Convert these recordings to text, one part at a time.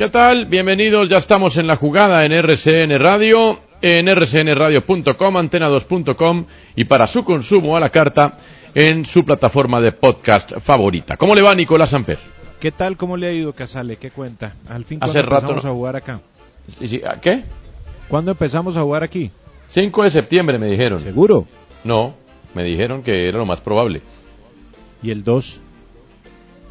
¿Qué tal? Bienvenidos, ya estamos en la jugada en RCN Radio, en rcnradio.com, antena2.com y para su consumo a la carta en su plataforma de podcast favorita. ¿Cómo le va Nicolás Samper? ¿Qué tal? ¿Cómo le ha ido, Casale? ¿Qué cuenta? Al fin, Hace ¿cuándo rato empezamos no- a jugar acá? Sí, sí, ¿a ¿Qué? ¿Cuándo empezamos a jugar aquí? 5 de septiembre me dijeron. ¿Seguro? No, me dijeron que era lo más probable. ¿Y el 2?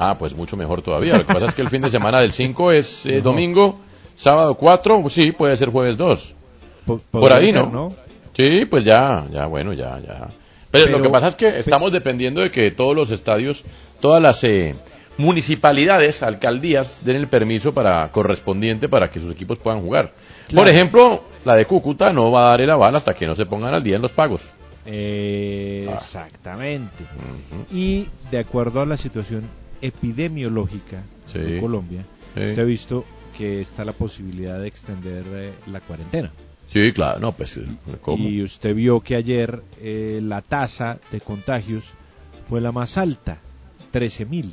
Ah, pues mucho mejor todavía. Lo que pasa es que el fin de semana del 5 es eh, domingo, sábado 4, sí, puede ser jueves 2. Po- Por ahí, ser, ¿no? Sí, pues ya, ya, bueno, ya, ya. Pero, Pero- lo que pasa es que estamos dependiendo de que todos los estadios, todas las eh, municipalidades, alcaldías, den el permiso para correspondiente para que sus equipos puedan jugar. Claro. Por ejemplo, la de Cúcuta no va a dar el aval hasta que no se pongan al día en los pagos. Eh, Ah. Exactamente. Ujú. Y de acuerdo a la situación epidemiológica Sí. de Colombia, Sí. usted ha visto que está la posibilidad de extender eh, la cuarentena. Sí, claro, no, pues, eh, ¿cómo? Y usted vio que ayer eh, la tasa de contagios fue la más alta, 13.000,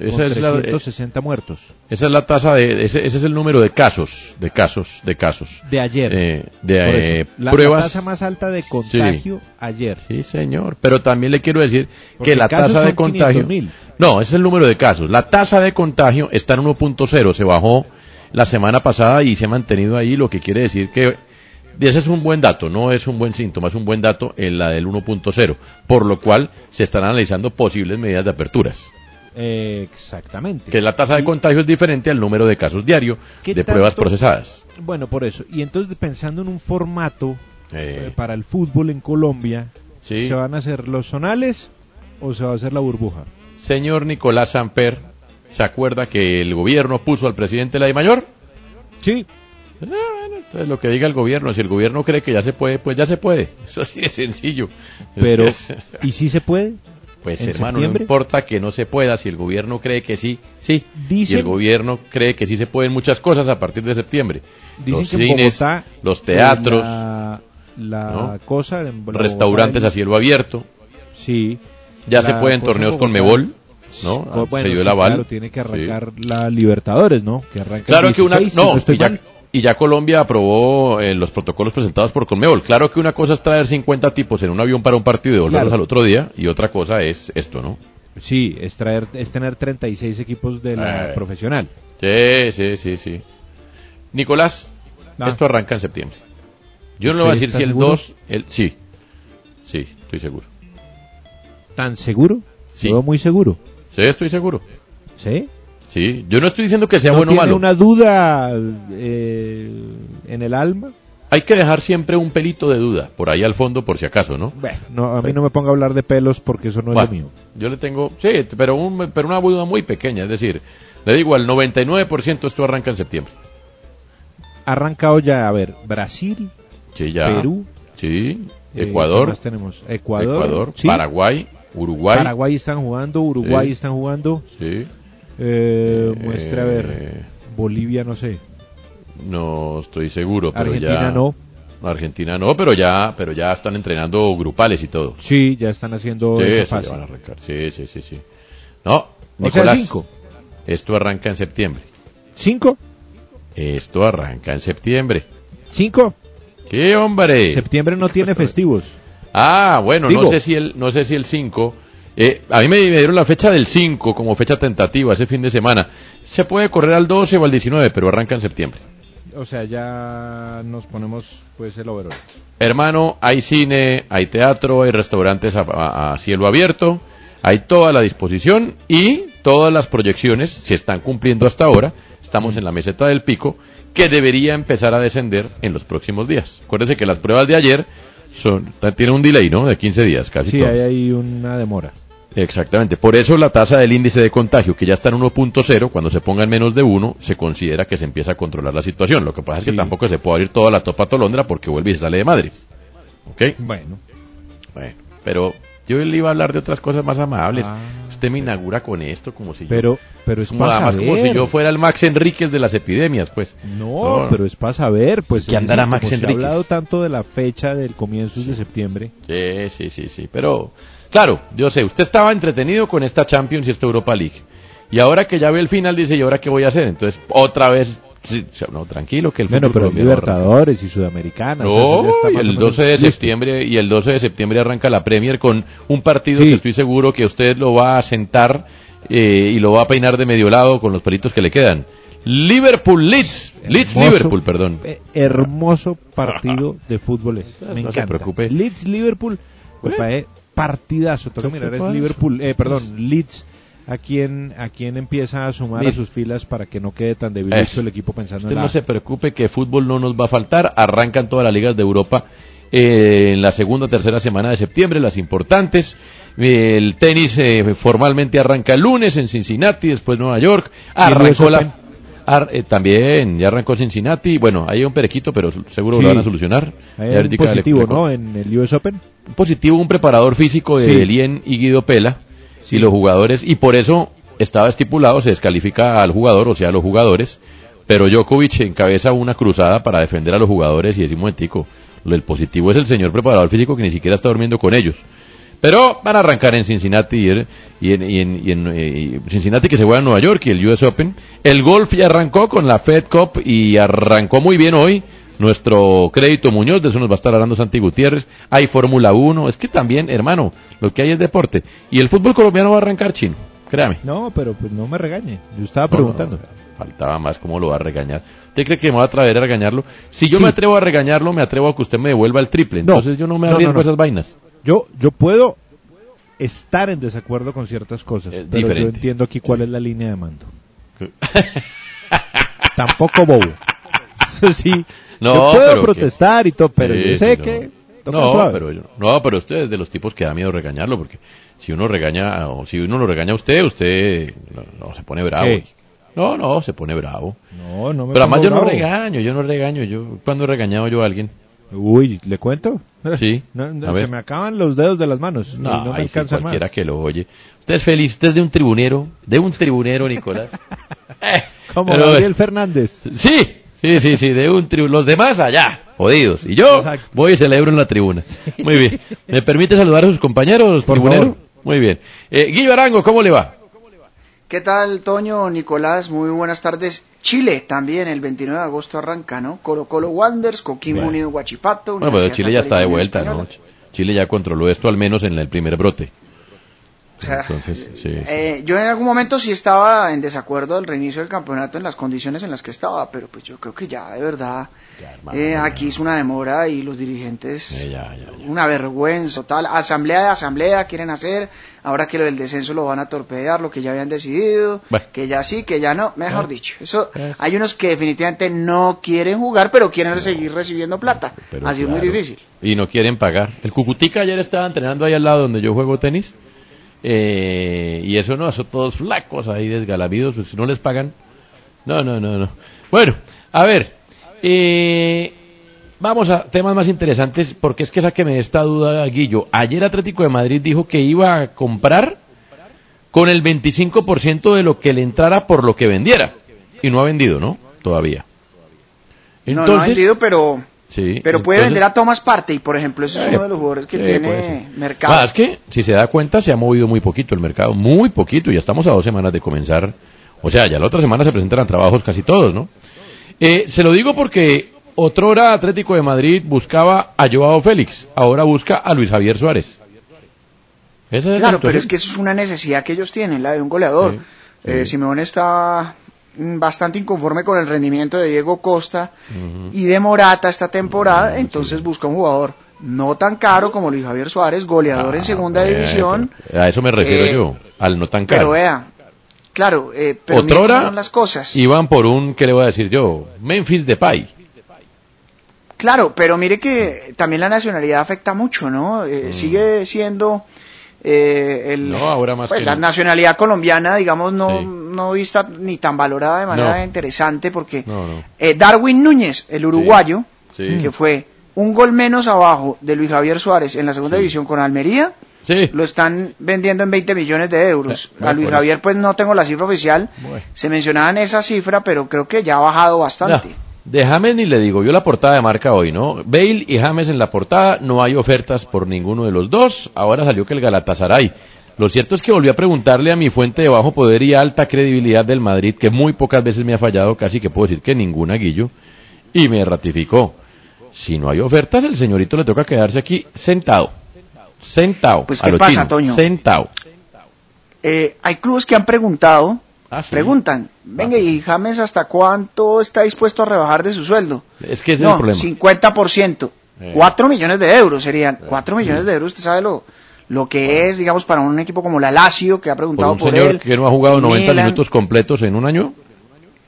Esa es la, eh, 360 muertos esa es la tasa de, ese, ese es el número de casos, de casos, de casos. de ayer. Eh, de eh, la, la pruebas. tasa más alta de contagio ayer. Sí, señor. Pero también le quiero decir Porque que la tasa de contagio. 500.000. No, ese es el número de casos. La tasa de contagio está en 1.0. Se bajó la semana pasada y se ha mantenido ahí, lo que quiere decir que. ese es un buen dato, no es un buen síntoma, es un buen dato en la del 1.0, por lo cual se están analizando posibles medidas de aperturas. Eh, exactamente. Que la tasa de contagio es diferente al número de casos diario ¿Qué de pruebas procesadas. Bueno, por eso. Y entonces pensando en un formato Eh, eh, para el fútbol en Colombia, sí. ¿se van a hacer los zonales o se va a hacer la burbuja? Señor Nicolás Samper, ¿se acuerda que el gobierno puso al presidente la de mayor? Sí. Ah, bueno, entonces lo que diga el gobierno, si el gobierno cree que ya se puede, pues ya se puede. Eso así de sencillo. Es Pero, es- ¿y si se puede? Pues hermano, septiembre? no importa que no se pueda, si el gobierno cree que sí, sí. y Dicen- el gobierno cree que sí se pueden muchas cosas a partir de septiembre. Dicen los que cines, Bogotá, los eh, teatros, la, la ¿no? cosa en restaurantes el- a cielo abierto. Sí. Ya se pueden torneos con Mebol, ¿no? Co- bueno, se dio el aval. claro, tiene que Sí. arrancar la Libertadores, ¿no? Que arranca Claro que una 16, si no, ya, mal. Y ya Colombia aprobó eh, los protocolos presentados por Conmebol. Claro que una cosa es traer 50 tipos en un avión para un partido y devolverlos Claro. al otro día y otra cosa es esto, ¿no? Sí, es traer, es tener 36 equipos de la Eh. profesional. Sí, sí, sí, sí. Nicolás, Ah. esto arranca en septiembre. Yo no le ¿Usted voy a decir si el seguro? 2, el sí. Sí, estoy seguro. ¿Tan seguro? Sí. Lo muy seguro. Sí, estoy seguro. ¿Sí? Sí, yo no estoy diciendo que sea ¿No bueno o tiene malo. una duda eh, en el alma? Hay que dejar siempre un pelito de duda por ahí al fondo por si acaso, ¿no? Bueno, no, a mí no me ponga a hablar de pelos porque eso no es lo mío. Yo le tengo, sí, pero, un, pero una duda muy pequeña, es decir, le digo, al 99% esto arranca en septiembre. Arrancado ya, a ver, Brasil, Sí, ya. Perú, Sí. eh, Ecuador. ¿qué más tenemos? Ecuador, Ecuador, sí. Paraguay, Uruguay. Paraguay están jugando, Uruguay Sí. están jugando. Sí. Eh, muestre a ver. Eh, Bolivia, no sé. No estoy seguro, pero Argentina ya. no. Argentina no, pero ya, pero ya están entrenando grupales y todo. Sí, ya están haciendo Sí, eso van a. Sí, sí, sí, sí. No, O sea, Nicolás, cinco. esto arranca en septiembre. ¿Cinco? Esto arranca en septiembre. ¿Cinco? ¿Qué hombre? Septiembre no tiene festivos. Ah, bueno, no sé si el, no sé si el 5. Eh, a mí me, me dieron la fecha del 5 como fecha tentativa ese fin de semana. Se puede correr al 12 o al 19, pero arranca en septiembre. O sea, ya nos ponemos pues el overall. Hermano, hay cine, hay teatro, hay restaurantes a, a- a cielo abierto, hay toda la disposición y todas las proyecciones se están cumpliendo hasta ahora. Estamos en la meseta del pico que debería empezar a descender en los próximos días. Acuérdense que las pruebas de ayer son, tienen un delay, ¿no? De 15 días, casi Sí, todas. hay ahí una demora. Exactamente. Por eso la tasa del índice de contagio, que ya está en 1.0, cuando se ponga en menos de 1, se considera que se empieza a controlar la situación. Lo que pasa es que tampoco se puede abrir toda la topa tolondra porque vuelve y se sale de Madrid. ¿Ok? Bueno. Bueno, pero yo le iba a hablar de otras cosas más amables. Ah. Usted me inaugura con esto como si Pero, pero yo... es Como, para además como si saber. yo fuera el Max Enríquez de las epidemias, pues. No, pero es para saber, pues. ¿Qué es andará Max como se ha Enríquez? hablado tanto de la fecha del comienzo de septiembre. Sí, sí, sí, sí. Pero, claro, yo sé, usted estaba entretenido con esta Champions y esta Europa League. Y ahora que ya ve el final, dice, ¿y ahora qué voy a hacer? Entonces, otra vez, sí, no, tranquilo, que el Bueno, pero arranca. Libertadores y Sudamericana. o sea, eso ya No, y el menos 12 de listo. septiembre y el 12 de septiembre arranca la Premier con un partido Sí. que estoy seguro que usted lo va a sentar eh, y lo va a peinar de medio lado con los pelitos que le quedan. Liverpool Leeds, Leeds Hermoso, Liverpool, perdón. eh, hermoso partido de fútbol es. No se encanta. preocupe. Leeds Liverpool, eh, partidazo. Toca ¿Qué mirar, es? Liverpool, eh, perdón, Leeds. A quien, a quien empieza a sumar a sus filas para que no quede tan débil Eso. el equipo pensando Usted en la no se preocupe que fútbol no nos va a faltar. Arrancan todas las ligas de Europa eh, en la segunda o tercera semana de septiembre, las importantes. Eh, el tenis eh, formalmente arranca el lunes en Cincinnati, después Nueva York. ¿Y el US Arrancó la... Ar- eh, también, ya arrancó Cincinnati. Bueno, hay un perequito, pero seguro Sí. lo van a solucionar. Hay Ya un ahorita le- positivo, le- ¿no? En el US Open. un positivo un preparador físico de Sí. Elien y Guido Pela Sí. y los jugadores y por eso estaba estipulado se descalifica al jugador o sea a los jugadores pero Djokovic encabeza una cruzada para defender a los jugadores y momentico lo- el positivo es el señor preparador físico que ni siquiera está durmiendo con ellos pero van a arrancar en Cincinnati y en, y en- y en- y en, eh, Cincinnati que se juega en Nueva York y el US Open. El golf ya arrancó con la Fed Cup y arrancó muy bien hoy. Nuestro crédito Muñoz, de eso nos va a estar hablando Santi Gutiérrez. Hay Fórmula 1. Es que también, hermano, lo que hay es deporte. Y el fútbol colombiano va a arrancar chino. Créame. No, pero pues no me regañe. Yo estaba preguntando. no, no, faltaba más, ¿cómo lo va a regañar? ¿Usted cree que me va a atrever a regañarlo? Si yo Sí. me atrevo a regañarlo, me atrevo a que usted me devuelva el triple. No. Entonces yo no me arriesgo a esas vainas. Yo, yo puedo estar en desacuerdo con ciertas cosas, Es pero yo diferente. entiendo aquí cuál es la línea de mando. Tampoco bobo. sí, No, yo puedo que- protestar y todo, pero Sí, yo sé no. que No, pero yo- no, pero usted es de los tipos que da miedo regañarlo, porque si uno regaña, o si uno lo regaña a usted, usted no, no, se pone bravo. ¿Qué? No, no, se pone bravo. No, no me Pero además yo no regaño, yo no regaño. Yo cuando he regañado yo a alguien, Uy, ¿le cuento? Sí, No, no, a ver. se me acaban los dedos de las manos. no, no me sí, alcanza más. cualquiera que lo oye. Usted es feliz, usted es de un tribunero, de un tribunero, Nicolás. Eh, Como pero, Gabriel Fernández. Sí, sí, sí, sí, de un tribunero. Los demás allá, jodidos. Y yo Exacto. voy y celebro en la tribuna. Muy bien. ¿Me permite saludar a sus compañeros, Por tribunero? favor. Muy bien. Eh, Guillo Arango, ¿cómo le va? ¿Qué tal, Toño, Nicolás? Muy buenas tardes. Chile también, el 29 de agosto arranca, ¿no? Colo Colo Wanderers, Coquimbo Bueno. Unido Guachipato. Bueno, pero Chile ya está de vuelta, ¿no? Chile ya controló esto al menos en el primer brote. O sea, Entonces, sí. eh, yo en algún momento sí estaba en desacuerdo del reinicio del campeonato en las condiciones en las que estaba, pero pues yo creo que ya, de verdad, Ya, hermano, eh, aquí es una demora y los dirigentes, una vergüenza total. Asamblea de asamblea quieren hacer, ahora que lo del descenso lo van a torpedear, lo que ya habían decidido, Bueno. que ya sí, que ya no, mejor Eh. dicho. Eso, Eh. hay unos que definitivamente no quieren jugar, pero quieren seguir recibiendo plata. Pero Así es muy difícil. Y no quieren pagar. El Cucutica ayer estaba entrenando ahí al lado donde yo juego tenis. Eh, y eso no, eso todos flacos ahí desgalabidos, pues si no les pagan. No, no, no, no. Bueno, a ver. eh, vamos a temas más interesantes, porque es que sáqueme esta duda, Guillo. Ayer Atlético de Madrid dijo que iba a comprar con el 25% de lo que le entrara por lo que vendiera. Y no ha vendido, ¿no? Todavía. no, no ha vendido, pero, Sí, pero puede vender a Thomas Partey, por ejemplo. Ese es Eh, uno de los jugadores que puede tiene mercado. Es que, si se da cuenta, se ha movido muy poquito el mercado, muy poquito, ya estamos a dos semanas de comenzar. O sea, ya la otra semana se presentarán trabajos casi todos, ¿no? Eh, se lo digo porque otrora Atlético de Madrid buscaba a Joao Félix, ahora busca a Luis Javier Suárez. Esa es la Claro, pero es que es una necesidad que ellos tienen, la de un goleador. Sí, Eh, sí. Simeone está bastante inconforme con el rendimiento de Diego Costa y de Morata esta temporada, entonces busca un jugador no tan caro como Luis Javier Suárez, goleador en Ah, segunda eh, división, A eso me refiero Eh, yo, al no tan pero caro. vea, claro, eh, pero Otrora las cosas. iban por un, ¿qué le voy a decir yo? Memphis Depay. Claro, pero mire que también la nacionalidad afecta mucho, ¿no? Eh, Sigue siendo eh, el. No, ahora más pues, que la nacionalidad colombiana, digamos, no, Sí. no vista ni tan valorada de manera No. interesante porque eh, Darwin Núñez, el uruguayo, Sí. que fue un gol menos abajo de Luis Javier Suárez en la segunda división con Almería, Sí. lo están vendiendo en 20 millones de euros. Eh, bueno, A Luis por Javier, pues no tengo la cifra oficial, Bueno. se mencionaban esa cifra, pero creo que ya ha bajado bastante. De James ni le digo, yo la portada de marca hoy, ¿no? Bale y James en la portada, no hay ofertas por ninguno de los dos. Ahora salió que el Galatasaray. Lo cierto es que volví a preguntarle a mi fuente de bajo poder y alta credibilidad del Madrid, que muy pocas veces me ha fallado, casi que puedo decir que ninguna, Guillo, y me ratificó. Si no hay ofertas, el señorito le toca quedarse aquí sentado. Sentado. Pues, ¿qué pasa, Toño? Sentado. Eh, hay clubes que han preguntado, Ah, sí. preguntan, venga, Ah. ¿y James hasta cuánto está dispuesto a rebajar de su sueldo? Es que ese no, es el problema. 50%. Eh. 4 millones de euros serían. 4 millones de euros, usted sabe lo, lo que es, digamos, para un equipo como la Lazio, que ha Por preguntado un por, señor él. que no ha jugado el 90 Milan, minutos completos en un año.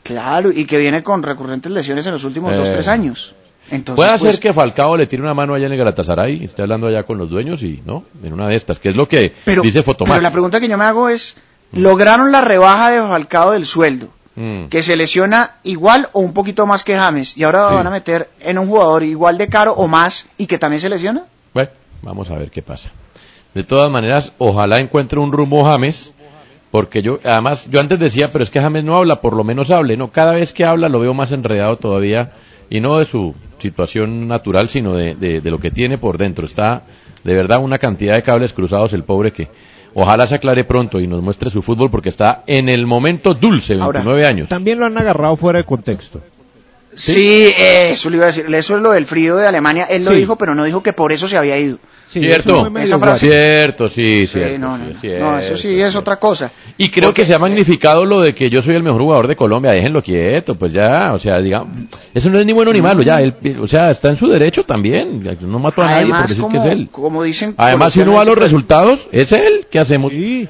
Claro, y que viene con recurrentes lesiones en los últimos Eh. 2 3 años. Entonces, Puede pues, ser que Falcao le tire una mano allá en el Galatasaray, esté hablando allá con los dueños y, ¿no? En una de estas, que es lo que pero, dice pero Fotomar. la pregunta que yo me hago es, ¿lograron la rebaja de Falcao del sueldo? Mm. que se lesiona igual o un poquito más que James y ahora Sí. van a meter en un jugador igual de caro o más y que también se lesiona. Bueno, vamos a ver qué pasa. De todas maneras, ojalá encuentre un rumbo James, porque yo, además, yo antes decía, pero es que James no habla, por lo menos hable, ¿no? Cada vez que habla lo veo más enredado todavía, y no de su situación natural, sino de, de, de lo que tiene por dentro. Está, de verdad, una cantidad de cables cruzados el pobre que ojalá se aclare pronto y nos muestre su fútbol, porque está en el momento dulce, Ahora, 29 años. También lo han agarrado fuera de contexto. Sí, eso le iba a decir. Eso es lo del frío de Alemania. Él lo Sí. dijo, pero no dijo que por eso se había ido. Sí, Cierto. Esa frase-. Cierto, sí, Sí, cierto. no, sí, no, no. cierto, No, eso sí es otra cosa. Y creo Porque, que se ha magnificado lo de que yo soy el mejor jugador de Colombia, déjenlo quieto, pues ya, o sea, digamos, eso no es ni bueno ni malo, ya, él, o sea, está en su derecho también, no mató a nadie por decir como, que es él. como dicen. Además, si uno va a los resultados, es él, ¿qué hacemos? Sí,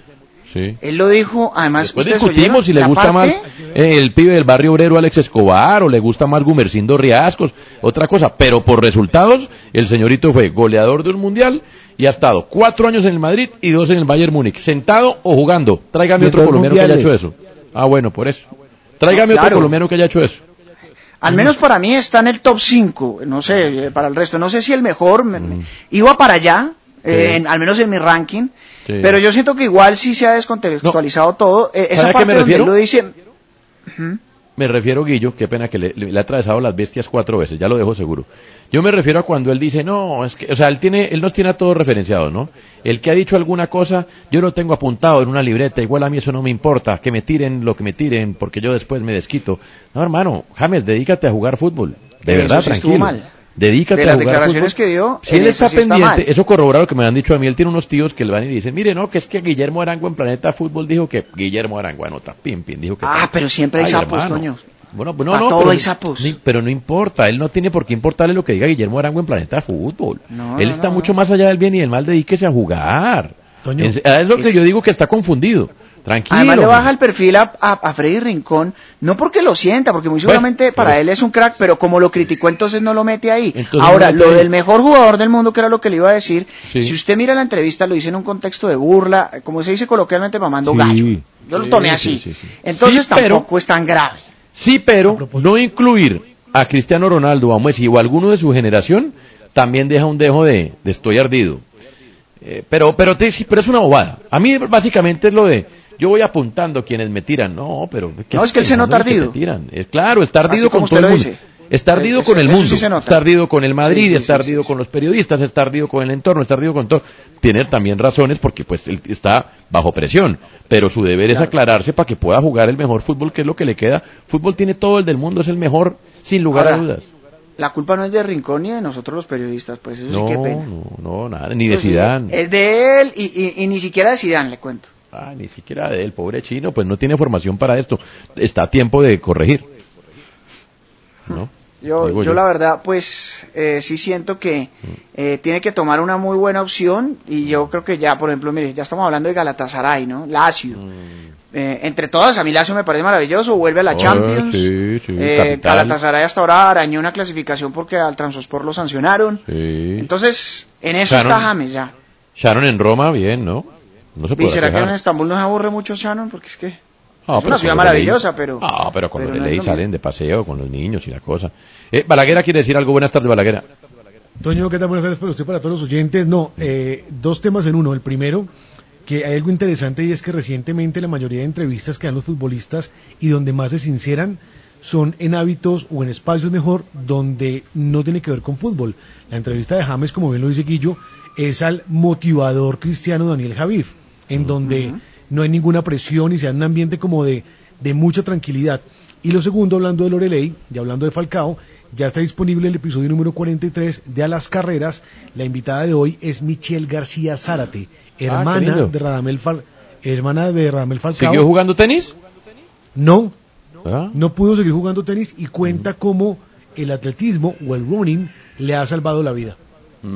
Sí. Él lo dijo, además. Después ¿ustedes discutimos si le gusta parte? más eh, el pibe del barrio obrero Alex Escobar o le gusta más Gumercindo Riascos, otra cosa, pero por resultados, el señorito fue goleador de un mundial y ha estado cuatro años en el Madrid y dos en el Bayern Múnich, sentado o jugando. Tráigame otro colombiano que haya hecho eso. Ah, bueno, por eso. Tráigame No, otro colombiano que haya hecho eso. Al menos para mí está en el top 5, no sé, eh, para el resto. No sé si el mejor, me- me- iba para allá, eh, Sí. en- al menos en mi ranking, Sí. pero yo siento que igual sí se ha descontextualizado todo. Eh, esa ¿Sabe a qué parte me donde él refiero? lo dice, Me refiero, Guillo, qué pena que le, le- le ha atravesado las bestias cuatro veces, ya lo dejo seguro. Yo me refiero a cuando él dice, no, es que, o sea, él tiene, él nos tiene a todos referenciados, ¿no? El que ha dicho alguna cosa, yo lo tengo apuntado en una libreta, igual a mí eso no me importa, que me tiren lo que me tiren, porque yo después me desquito. No, hermano, James, dedícate a jugar fútbol. De verdad, sí estuvo mal. Dedícate De a las jugar declaraciones fútbol. que dio, Si él está sí pendiente, eso corrobora lo que me han dicho a mí, él tiene unos tíos que le van y dicen, mire, no, que es que Guillermo Arango en Planeta Fútbol dijo que, Guillermo Arango anota, pim, pim, dijo que... Ah, pero siempre hay Ay, sapos, hermano. Toño. Bueno, no, Pa' no, todo pero, hay sapos. ni- pero no importa, él no tiene por qué importarle lo que diga Guillermo Arango en Planeta Fútbol. No, él no, está no, mucho no. más allá del bien y del mal, dedíquese a jugar. Toño, es lo que es- yo digo que está confundido. Tranquilo. Además le baja el perfil a, a, a Freddy Rincón, no porque lo sienta, porque muy seguramente Bueno, para pero- él es un crack, pero como lo criticó entonces no lo mete ahí. Ahora, no mete lo ahí. del mejor jugador del mundo, que era lo que le iba a decir, Sí. si usted mira la entrevista, lo dice en un contexto de burla, como se dice coloquialmente, mamando Sí. gallo. Yo lo tomé sí, así. sí, sí. Entonces Sí, pero- tampoco es tan grave. Sí, pero no incluir a Cristiano Ronaldo, a Messi o a alguno de su generación, también deja un dejo de, de estoy ardido. Eh, pero, pero, te- pero es una bobada. A mí básicamente es lo de, yo voy apuntando quienes me tiran. No, pero... ¿qué No, es que él se nota ardido. tiran? Claro, está ardido con todo el mundo. dice. Está ardido con el sí mundo, está ardido con el Madrid, Sí, sí, está sí, ardido sí, con los periodistas, está ardido con el entorno, está ardido con todo. Tiene también razones porque pues él está bajo presión, pero su deber es aclararse para que pueda jugar el mejor fútbol, que es lo que le queda. Fútbol tiene todo el del mundo, es el mejor, sin lugar a dudas. La culpa no es de Rincón ni de nosotros los periodistas, pues eso No, sí que pena. no, no, nada, ni de Pues sí, Zidane. Es de él y, y- y ni siquiera de Zidane, le cuento. Ah, ni siquiera de él, pobre chino, pues no tiene formación para esto. Está a tiempo de corregir. ¿No? Yo, yo la verdad, pues eh, sí siento que Mm. eh, tiene que tomar una muy buena opción y yo creo que ya, por ejemplo, mire, ya estamos hablando de Galatasaray, ¿no? Lazio. Eh, entre todas, a mí Lazio me parece maravilloso, vuelve a la Mm. Champions. sí, sí, Eh. Galatasaray hasta ahora arañó una clasificación porque al Transospor lo sancionaron. Sí. Entonces, en eso Sharon- está James ya. Sharon en Roma, bien, ¿no? No se ¿Y será que quejar. en Estambul no se aburre mucho Shannon? Porque es que Ah, es pero una ciudad maravillosa, ley- pero... Ah, pero con pero no ley salen de paseo con los niños y la cosa. Eh, Balaguer quiere decir algo. Buenas tardes, Balaguer. Toño, ¿qué tal? Buenas tardes para usted, para todos los oyentes. No, eh, dos temas en uno. El primero, que hay algo interesante y es que recientemente la mayoría de entrevistas que dan los futbolistas y donde más se sinceran son en hábitos o en espacios mejor donde no tiene que ver con fútbol. La entrevista de James, como bien lo dice Guillo, es al motivador cristiano Daniel Javif, en donde no hay ninguna presión y se da un ambiente como de, de mucha tranquilidad. Y lo segundo, hablando de Loreley y hablando de Falcao, ya está disponible el episodio número 43 de A las Carreras. La invitada de hoy es Michelle García Zárate, hermana lindo. de Radamel Fal- hermana de Radamel Falcao. ¿Siguió jugando tenis? No, Ah, no pudo seguir jugando tenis y cuenta cómo el atletismo o el running le ha salvado la vida.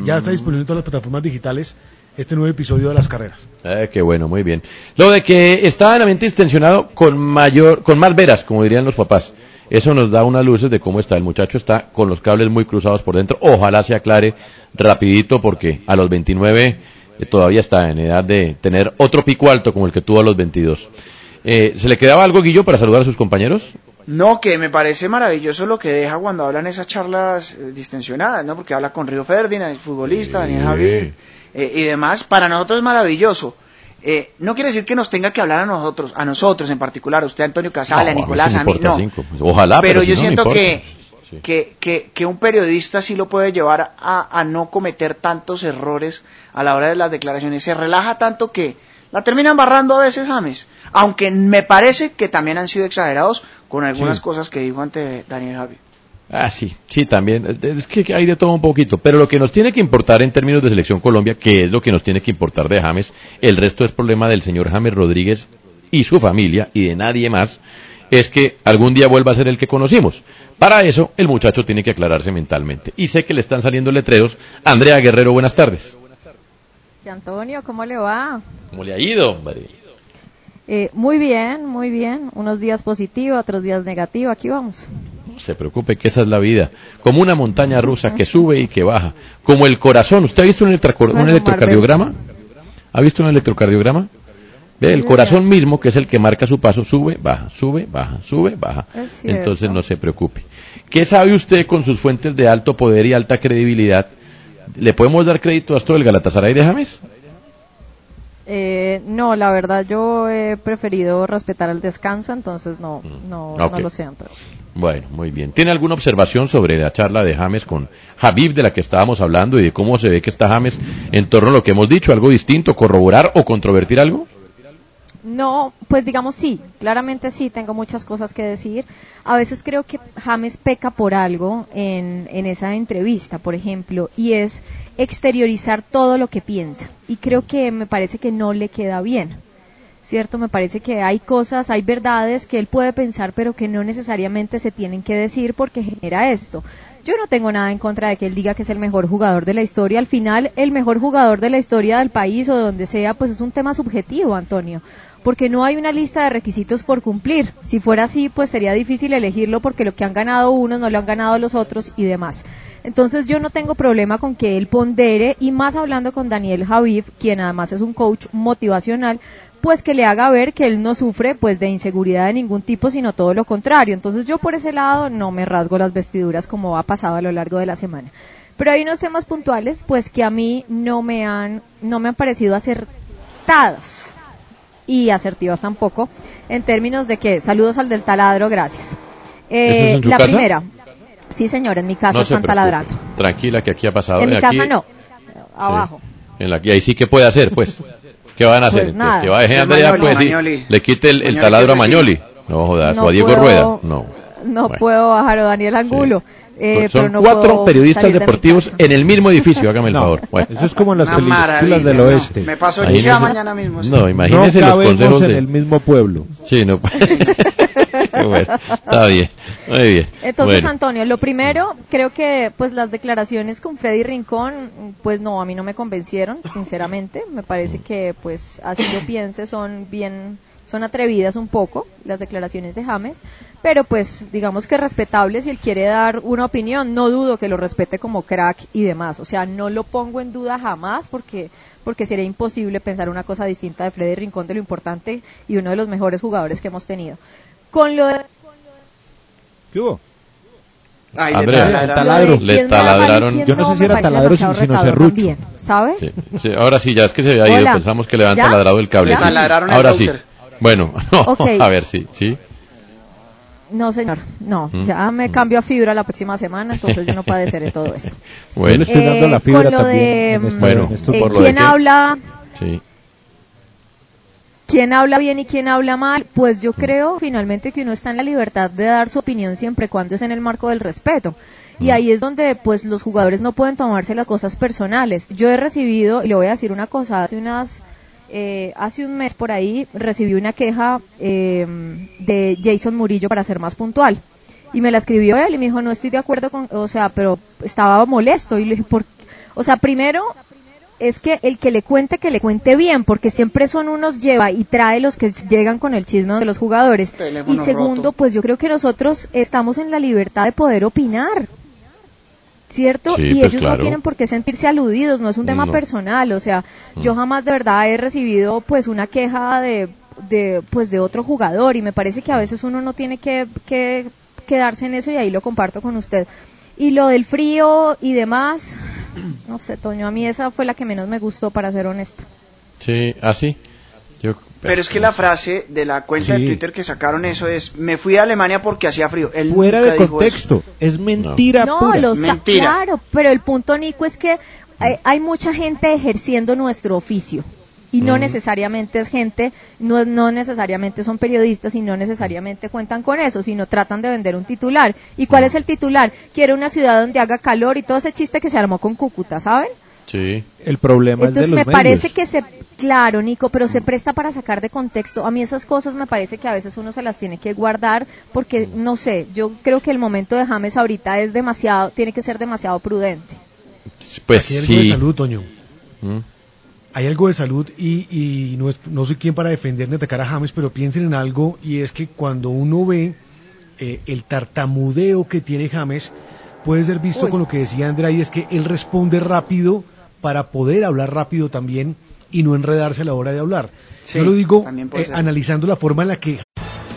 Ya está disponible en todas las plataformas digitales este nuevo episodio de las carreras. Eh, qué bueno, muy bien. Lo de que está en la mente intencionado con mayor, con más veras, como dirían los papás. Eso nos da unas luces de cómo está. El muchacho está con los cables muy cruzados por dentro. Ojalá se aclare rapidito porque a los 29 eh, todavía está en edad de tener otro pico alto como el que tuvo a los 22. Eh, ¿Se le quedaba algo, Guillo, para saludar a sus compañeros? No, que me parece maravilloso lo que deja cuando hablan esas charlas eh, distensionadas, ¿no? Porque habla con Río Ferdinand, el futbolista, Daniel Javier, eh, y demás. Para nosotros es maravilloso. Eh, no quiere decir que nos tenga que hablar a nosotros, a nosotros en particular, a usted Antonio Casale, No, a Nicolás, a mí, no. cinco. Pues, ojalá, pero yo si no, no siento que, Sí. que, que, que un periodista sí lo puede llevar a, a no cometer tantos errores a la hora de las declaraciones. Se relaja tanto que la terminan barrando a veces James. Aunque me parece que también han sido exagerados con algunas Sí. cosas que dijo ante Daniel Javi. Ah, sí, sí, también. Es que hay de todo un poquito. Pero lo que nos tiene que importar en términos de selección Colombia, que es lo que nos tiene que importar de James, el resto es problema del señor James Rodríguez y su familia y de nadie más, es que algún día vuelva a ser el que conocimos. Para eso, el muchacho tiene que aclararse mentalmente. Y sé que le están saliendo letreros. Andrea Guerrero, buenas tardes. Antonio, ¿cómo le va? ¿Cómo le ha ido, hombre? Eh, muy bien, muy bien. Unos días positivos, otros días negativos. Aquí vamos. No se preocupe que esa es la vida. Como una montaña rusa que sube y que baja. Como el corazón. ¿Usted ha visto un, un electrocardiograma? ¿Ha visto un electrocardiograma? Ve, el corazón mismo, que es el que marca su paso, sube, baja, sube, baja, sube, baja. Entonces no se preocupe. ¿Qué sabe usted con sus fuentes de alto poder y alta credibilidad? ¿Le podemos dar crédito a esto del Galatasaray de James? Eh, no, la verdad yo he preferido respetar el descanso, entonces no, no, Ok. no lo Antonio. Bueno, muy bien. ¿Tiene alguna observación sobre la charla de James con Habib de la que estábamos hablando y de cómo se ve que está James en torno a lo que hemos dicho? ¿Algo distinto? ¿Corroborar o controvertir algo? No, pues digamos sí, claramente sí, tengo muchas cosas que decir. A veces creo que James peca por algo en, en esa entrevista, por ejemplo, y es exteriorizar todo lo que piensa. Y creo que me parece que no le queda bien. ¿Cierto? Me parece que hay cosas, hay verdades que él puede pensar, pero que no necesariamente se tienen que decir porque genera esto. Yo no tengo nada en contra de que él diga que es el mejor jugador de la historia. Al final, el mejor jugador de la historia del país o de donde sea, pues es un tema subjetivo, Antonio porque no hay una lista de requisitos por cumplir. Si fuera así, pues sería difícil elegirlo porque lo que han ganado unos no lo han ganado los otros y demás. Entonces yo no tengo problema con que él pondere y más hablando con Daniel Javif, quien además es un coach motivacional, pues que le haga ver que él no sufre pues de inseguridad de ningún tipo, sino todo lo contrario. Entonces yo por ese lado no me rasgo las vestiduras como ha pasado a lo largo de la semana. Pero hay unos temas puntuales pues que a mí no me han no me han parecido acertadas y asertivas tampoco en términos de que saludos al del taladro, gracias. Eh, es la casa? primera. Sí, señor, en mi casa No están taladrando. Tranquila que aquí ha pasado. En mi aquí- casa no. Abajo. En la, y ahí sí que puede hacer, pues. ¿Qué van a hacer? Pues Entonces, nada. que va a dejar Sí, Andrea, Mañoli, pues, Mañoli. le quite el, taladro a. Mañoli. No jodas, No o a Diego puedo- Rueda. No. No Bueno. puedo bajar a Daniel Angulo. Eh, Pues Son pero no cuatro periodistas de deportivos en el mismo edificio, hágame el No, favor. Bueno, Eso es como en las Una películas del no. oeste. Me paso ya no mañana mismo. sí. no, No imagínese los consejos en de... el mismo pueblo. Sí, no. Qué bueno, está bien, muy bien. Entonces, Bueno. Antonio, lo primero, creo que pues las declaraciones con Freddy Rincón, pues no, a mí no me convencieron, sinceramente. Me parece que pues así lo piense, son bien, son atrevidas un poco las declaraciones de James, pero pues digamos que respetables si él quiere dar una opinión, no dudo que lo respete como crack y demás. O sea, no lo pongo en duda jamás porque porque sería imposible pensar una cosa distinta de Freddy Rincón de lo importante y uno de los mejores jugadores que hemos tenido. Con lo de ¿Qué hubo? Ay, le taladraron. Le Yo no sé si era taladro, sino retador serrucho. ¿sabe? Sí, sí, ahora sí, ya es que se había ido, Hola. pensamos que le habían ¿Ya? taladrado el cable. Sí. Taladraron el Ahora sí. Bueno, no, a ver, sí, sí. No, señor, no, Mm. ya me cambio a fibra la próxima semana, entonces yo no padeceré todo eso. Bueno, estoy dando Eh, la fibra con lo también de, en este- Bueno, en estos Eh, por lo momentos. de ¿Quién habla? sí. ¿Quién habla bien y quién habla mal? Pues yo creo finalmente que uno está en la libertad de dar su opinión siempre y cuando es en el marco del respeto. Y ahí es donde pues los jugadores no pueden tomarse las cosas personales. Yo he recibido, y le voy a decir una cosa, hace unas eh, hace un mes por ahí recibí una queja eh, de Jason Murillo para ser más puntual. Y me la escribió él y me dijo, no estoy de acuerdo con, o sea, pero estaba molesto. Y le dije, ¿por qué? O sea, primero, es que el que le cuente, que le cuente bien, porque siempre son unos lleva y trae los que llegan con el chisme de los jugadores. Teléfono Y segundo, roto. pues yo creo que nosotros estamos en la libertad de poder opinar. ¿Cierto? Sí, y pues ellos claro. no tienen por qué sentirse aludidos, no es un tema No. personal, o sea, yo jamás de verdad he recibido pues una queja de, de pues de otro jugador y me parece que a veces uno no tiene que, que quedarse en eso y ahí lo comparto con usted. Y lo del frío y demás, no sé, Toño, a mí esa fue la que menos me gustó, para ser honesta. Sí, así. Yo, Pero es que la frase de la cuenta Sí. de Twitter que sacaron eso es, me fui a Alemania porque hacía frío. Él Fuera de contexto. Es mentira no, pura. lo sa- Mentira. claro, pero el punto, Nico, es que hay, hay mucha gente ejerciendo nuestro oficio. Y no Mm. necesariamente es gente, no, no necesariamente son periodistas y no necesariamente cuentan con eso, sino tratan de vender un titular. ¿Y cuál es el titular? Quiero una ciudad donde haga calor y todo ese chiste que se armó con Cúcuta, ¿saben? Sí. El problema Entonces es de me los medios. parece que se, claro, Nico, pero se presta para sacar de contexto. A mí esas cosas me parece que a veces uno se las tiene que guardar porque, no sé, yo creo que el momento de James ahorita es demasiado, tiene que ser demasiado prudente. Pues Aquí hay algo de salud, Toño. Mm. Hay algo de salud y, y no, es- no soy quien para defender ni atacar a James, pero piensen en algo y es que cuando uno ve eh, el tartamudeo que tiene James, puede ser visto Uy. con lo que decía Andrea y es que él responde rápido para poder hablar rápido también y no enredarse a la hora de hablar. Sí, Yo lo digo eh, analizando la forma en la que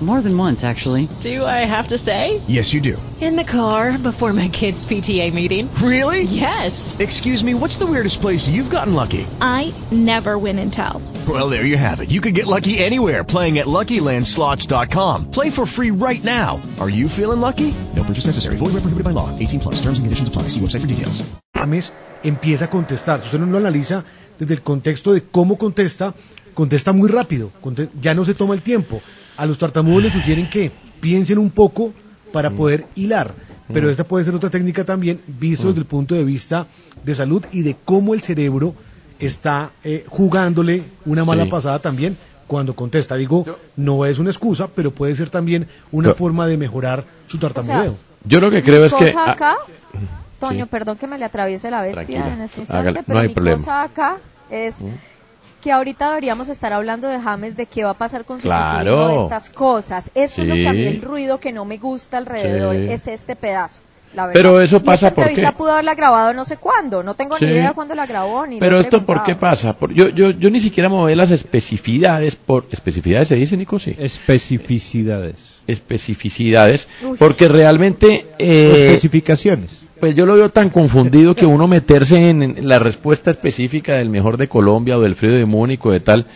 More than once, actually. Do I have to say? Yes, you do. In the car before my kids' PTA meeting. Really? Yes. Excuse me, what's the weirdest place you've gotten lucky? I never win and tell. Well, there you have it. You can get lucky anywhere playing at LuckyLandSlots.com. Play for free right now. Are you feeling lucky? No purchase necessary. Void where prohibited by law. 18 plus. Terms and conditions apply. See website for details. James empieza a contestar. Si usted no lo analiza desde el contexto de cómo contesta, contesta muy rápido, ya no se toma el tiempo. A los tartamudos les sugieren que piensen un poco para poder hilar. pero Mm. esta puede ser otra técnica también, visto desde el punto de vista de salud y de cómo el cerebro está eh, jugándole una mala Sí. pasada también cuando contesta. Digo, no es una excusa, pero puede ser también una forma de mejorar su tartamudeo. Yo lo que creo es que... cosa ah, acá, Toño, sí. perdón que me le atraviese la bestia Tranquila, en este instante, hágale, no pero hay mi problema. cosa acá es que ahorita deberíamos estar hablando de James, de qué va a pasar con su Claro. futuro, de estas cosas. Eso es lo que a mí Sí. el ruido que no me gusta alrededor, Sí. es este pedazo. La verdad. Pero eso Y pasa esta porque- entrevista pudo haberla grabado no sé cuándo, no tengo Sí. ni idea cuándo la grabó ni Pero esto, ¿por qué pasa? Por- yo, yo, yo ni siquiera me voy a las especificidades. Por, ¿Especificidades se dice, Nico? Sí. Especificidades. Especificidades. Uy. Porque realmente... eh, Especificaciones. Pues yo lo veo tan confundido que uno meterse en, en la respuesta específica del mejor de Colombia o del frío de Múnich o de tal.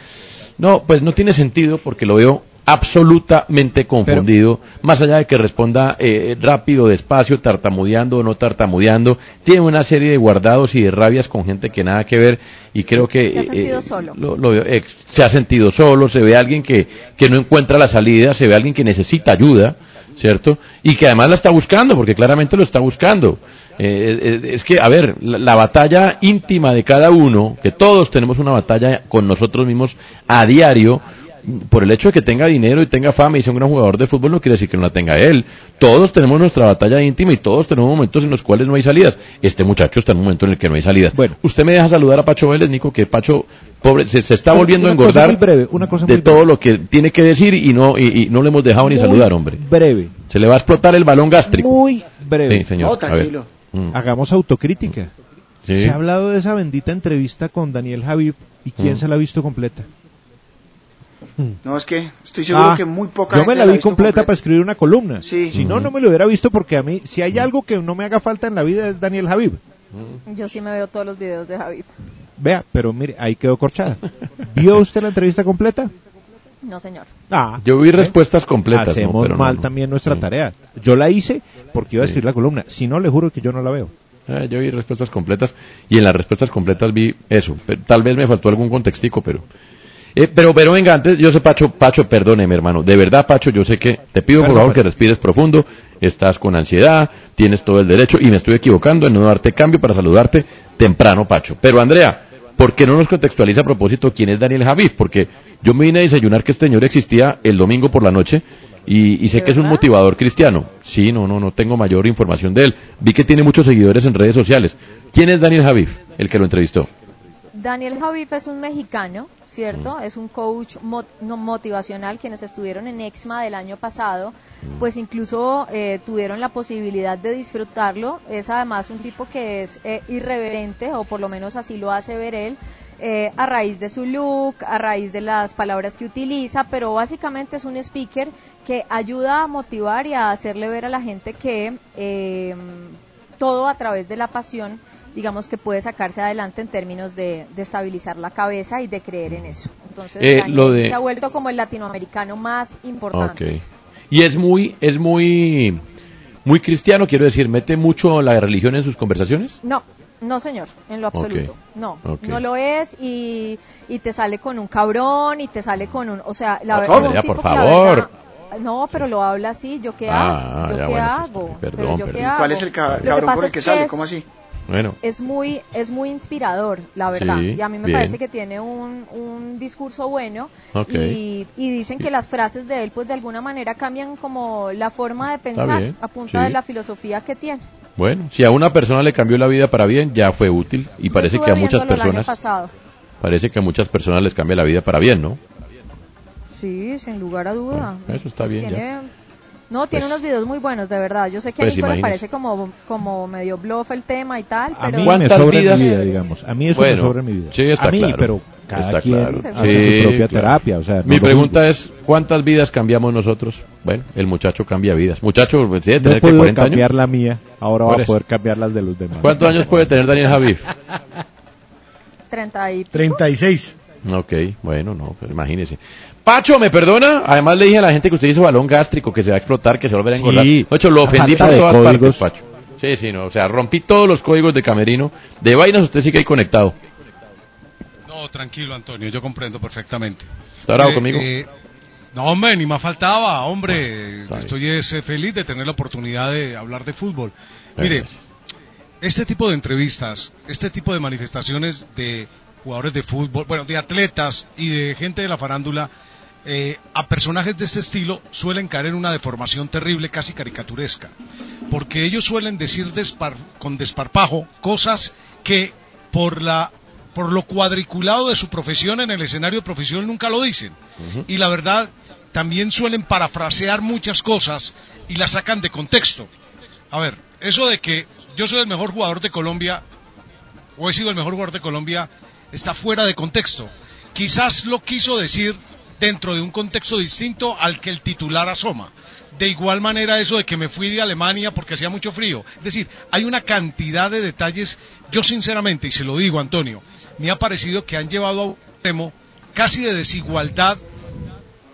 No, pues no tiene sentido porque lo veo absolutamente confundido, más allá de que responda eh, rápido, despacio, tartamudeando o no tartamudeando, tiene una serie de guardados y de rabias con gente que nada que ver y creo que Se ha eh, sentido eh, solo. lo- lo veo, eh, se ha sentido solo, se ve alguien que, que no encuentra la salida, se ve alguien que necesita ayuda, ¿cierto? Y que además la está buscando, porque claramente lo está buscando. Eh, eh, es que, a ver, la, la batalla íntima de cada uno, que todos tenemos una batalla con nosotros mismos a diario, por el hecho de que tenga dinero y tenga fama y sea un gran jugador de fútbol no quiere decir que no la tenga él. Todos tenemos nuestra batalla íntima y todos tenemos momentos en los cuales no hay salidas. Este muchacho está en un momento en el que no hay salidas. Bueno, usted me deja saludar a Pacho Vélez, Nico, que Pacho pobre se, se está volviendo a engordar muy breve, una cosa de muy todo lo que tiene que decir y no y, y no le hemos dejado ni saludar, hombre. Breve. Se le va a explotar el balón gástrico. Muy breve. Sí, señor. Ver. Mm. Hagamos autocrítica. Sí. Se ha hablado de esa bendita entrevista con Daniel Javib y quién Mm. se la ha visto completa. No, es que estoy seguro Ah, que muy poca Yo gente me la ha vi visto completa completa. para escribir una columna. Sí. Si no, no me lo hubiera visto porque a mí, si hay algo que no me haga falta en la vida es Daniel Javib. Yo sí me veo todos los videos de Javi. Vea, pero mire, ahí quedó corchada. ¿Vio usted la entrevista completa? No, señor. Ah, Yo vi respuestas completas. ¿no? Hacemos Pero no, mal no. también nuestra tarea. Yo la hice porque iba a Sí. escribir la columna. Si no, le juro que yo no la veo. Eh, yo vi respuestas completas y en las respuestas completas vi eso. Pe- Tal vez me faltó algún contextico, pero... Eh, pero, pero venga, antes, yo sé, Pacho, Pacho, perdóneme, hermano. De verdad, Pacho, yo sé que te pido por favor que respires profundo. Estás con ansiedad, tienes todo el derecho y me estoy equivocando en no darte cambio para saludarte temprano, Pacho. Pero, Andrea, ¿por qué no nos contextualiza a propósito quién es Daniel Javif? Porque yo me vine a desayunar que este señor existía el domingo por la noche y, y sé que es un motivador cristiano. Sí, no, no, no tengo mayor información de él. Vi que tiene muchos seguidores en redes sociales. ¿Quién es Daniel Javif, el que lo entrevistó? Daniel Javif es un mexicano, ¿cierto? Es un coach mot- motivacional. Quienes estuvieron en EXMA del año pasado, pues incluso eh, tuvieron la posibilidad de disfrutarlo. Es además un tipo que es eh, irreverente, o por lo menos así lo hace ver él, eh, a raíz de su look, a raíz de las palabras que utiliza, pero básicamente es un speaker que ayuda a motivar y a hacerle ver a la gente que eh, todo a través de la pasión digamos que puede sacarse adelante en términos de, de estabilizar la cabeza y de creer en eso. Entonces, Eh, Daniel lo de- se ha vuelto como el latinoamericano más importante. Y es muy, es muy, muy cristiano, quiero decir, mete mucho la religión en sus conversaciones. No, no señor, en lo absoluto. No, no lo es y, y te sale con un cabrón y te sale con un, o sea, la verdad, es un tipo por que la favor. verdad- no, pero lo habla así, ¿yo qué Ah, hago? ¿Yo qué bueno, hago? está bien. Perdón, pero yo qué hago? ¿Cuál es el cabrón por el que sale? es- ¿Cómo así? Bueno. es muy es muy inspirador la verdad Sí, y a mí me bien. parece que tiene un, un discurso bueno y, y dicen que las frases de él pues de alguna manera cambian como la forma de pensar a punta sí. de la filosofía que tiene Bueno, si a una persona le cambió la vida para bien, ya fue útil y Yo parece que a muchas personas, parece que a muchas personas les cambia la vida para bien, ¿no? sí sin lugar a duda Eso está Pues bien ya. No tiene Pues- unos videos muy buenos de verdad yo sé que Pues a Nico le imagínese. parece como como medio bluff el tema y tal A pero mí me ¿Cuántas sobra vidas? mi vida, digamos. A mí eso Bueno, me sobra mi vida. sí, está a mí, claro. pero cada Está quien claro. hace Sí, su propia claro. terapia. O sea, no Mi pregunta es, ¿cuántas vidas cambiamos nosotros? Bueno, el muchacho cambia vidas. Muchacho, pues, tiene que No he tener que podido 40 cambiar años. la mía, ahora va a poder cambiar las de los demás. ¿Cuántos años puede tener Daniel Javif? 30 y pico. 36. Ok, bueno, no, pero imagínese. Pacho, ¿me perdona? Además le dije a la gente que usted hizo balón gástrico, que se va a explotar, que se va a volver a engordar. Sí. Ocho, lo ofendí por todas códigos. partes, Pacho. Sí, sí, no, o sea, rompí todos los códigos de camerino. De vainas usted sigue ahí conectado. No, tranquilo, Antonio, yo comprendo perfectamente. ¿Está bravo Eh, conmigo? eh, No, hombre, ni más faltaba, hombre. Estoy es, eh, feliz de tener la oportunidad de hablar de fútbol. Mire, este tipo de entrevistas, este tipo de manifestaciones de jugadores de fútbol, bueno, de atletas y de gente de la farándula, eh, a personajes de este estilo suelen caer en una deformación terrible, casi caricaturesca, porque ellos suelen decir despar- con desparpajo cosas que por la por lo cuadriculado de su profesión en el escenario profesional nunca lo dicen. Y la verdad, también suelen parafrasear muchas cosas y las sacan de contexto. A ver, eso de que yo soy el mejor jugador de Colombia o he sido el mejor jugador de Colombia está fuera de contexto. Quizás lo quiso decir dentro de un contexto distinto al que el titular asoma. De igual manera eso de que me fui de Alemania porque hacía mucho frío. Es decir, hay una cantidad de detalles, yo sinceramente, y se lo digo Antonio, me ha parecido que han llevado a un extremo casi de desigualdad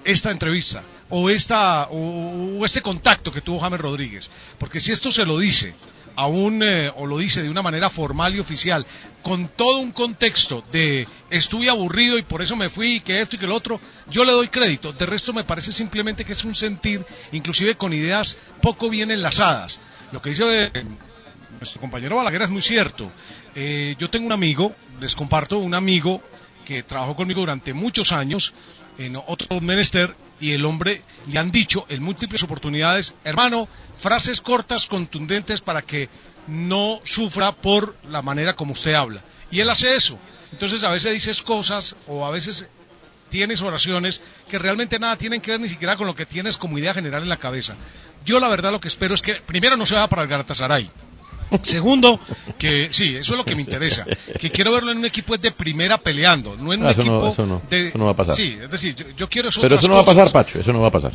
esta entrevista o esta o, o este contacto que tuvo James Rodríguez porque si esto se lo dice a un eh, o lo dice de una manera formal y oficial con todo un contexto de estuve aburrido y por eso me fui y que esto y que lo otro yo le doy crédito. De resto me parece simplemente que es un sentir inclusive con ideas poco bien enlazadas. Lo que dice eh, nuestro compañero Balaguer es muy cierto. Eh, yo tengo un amigo les comparto un amigo que trabajó conmigo durante muchos años en otro menester y el hombre le han dicho en múltiples oportunidades, hermano, frases cortas, contundentes para que no sufra por la manera como usted habla. Y él hace eso. Entonces a veces dices cosas o a veces tienes oraciones que realmente nada tienen que ver ni siquiera con lo que tienes como idea general en la cabeza. Yo la verdad lo que espero es que primero no se vaya para el Galatasaray. Segundo, que sí, eso es lo que me interesa, que quiero verlo en un equipo de primera peleando, no en un Ah, eso no- equipo eso no, de eso no va a pasar. Sí, es decir, yo, yo quiero Pero eso no va a pasar, Pacho, eso no va a pasar.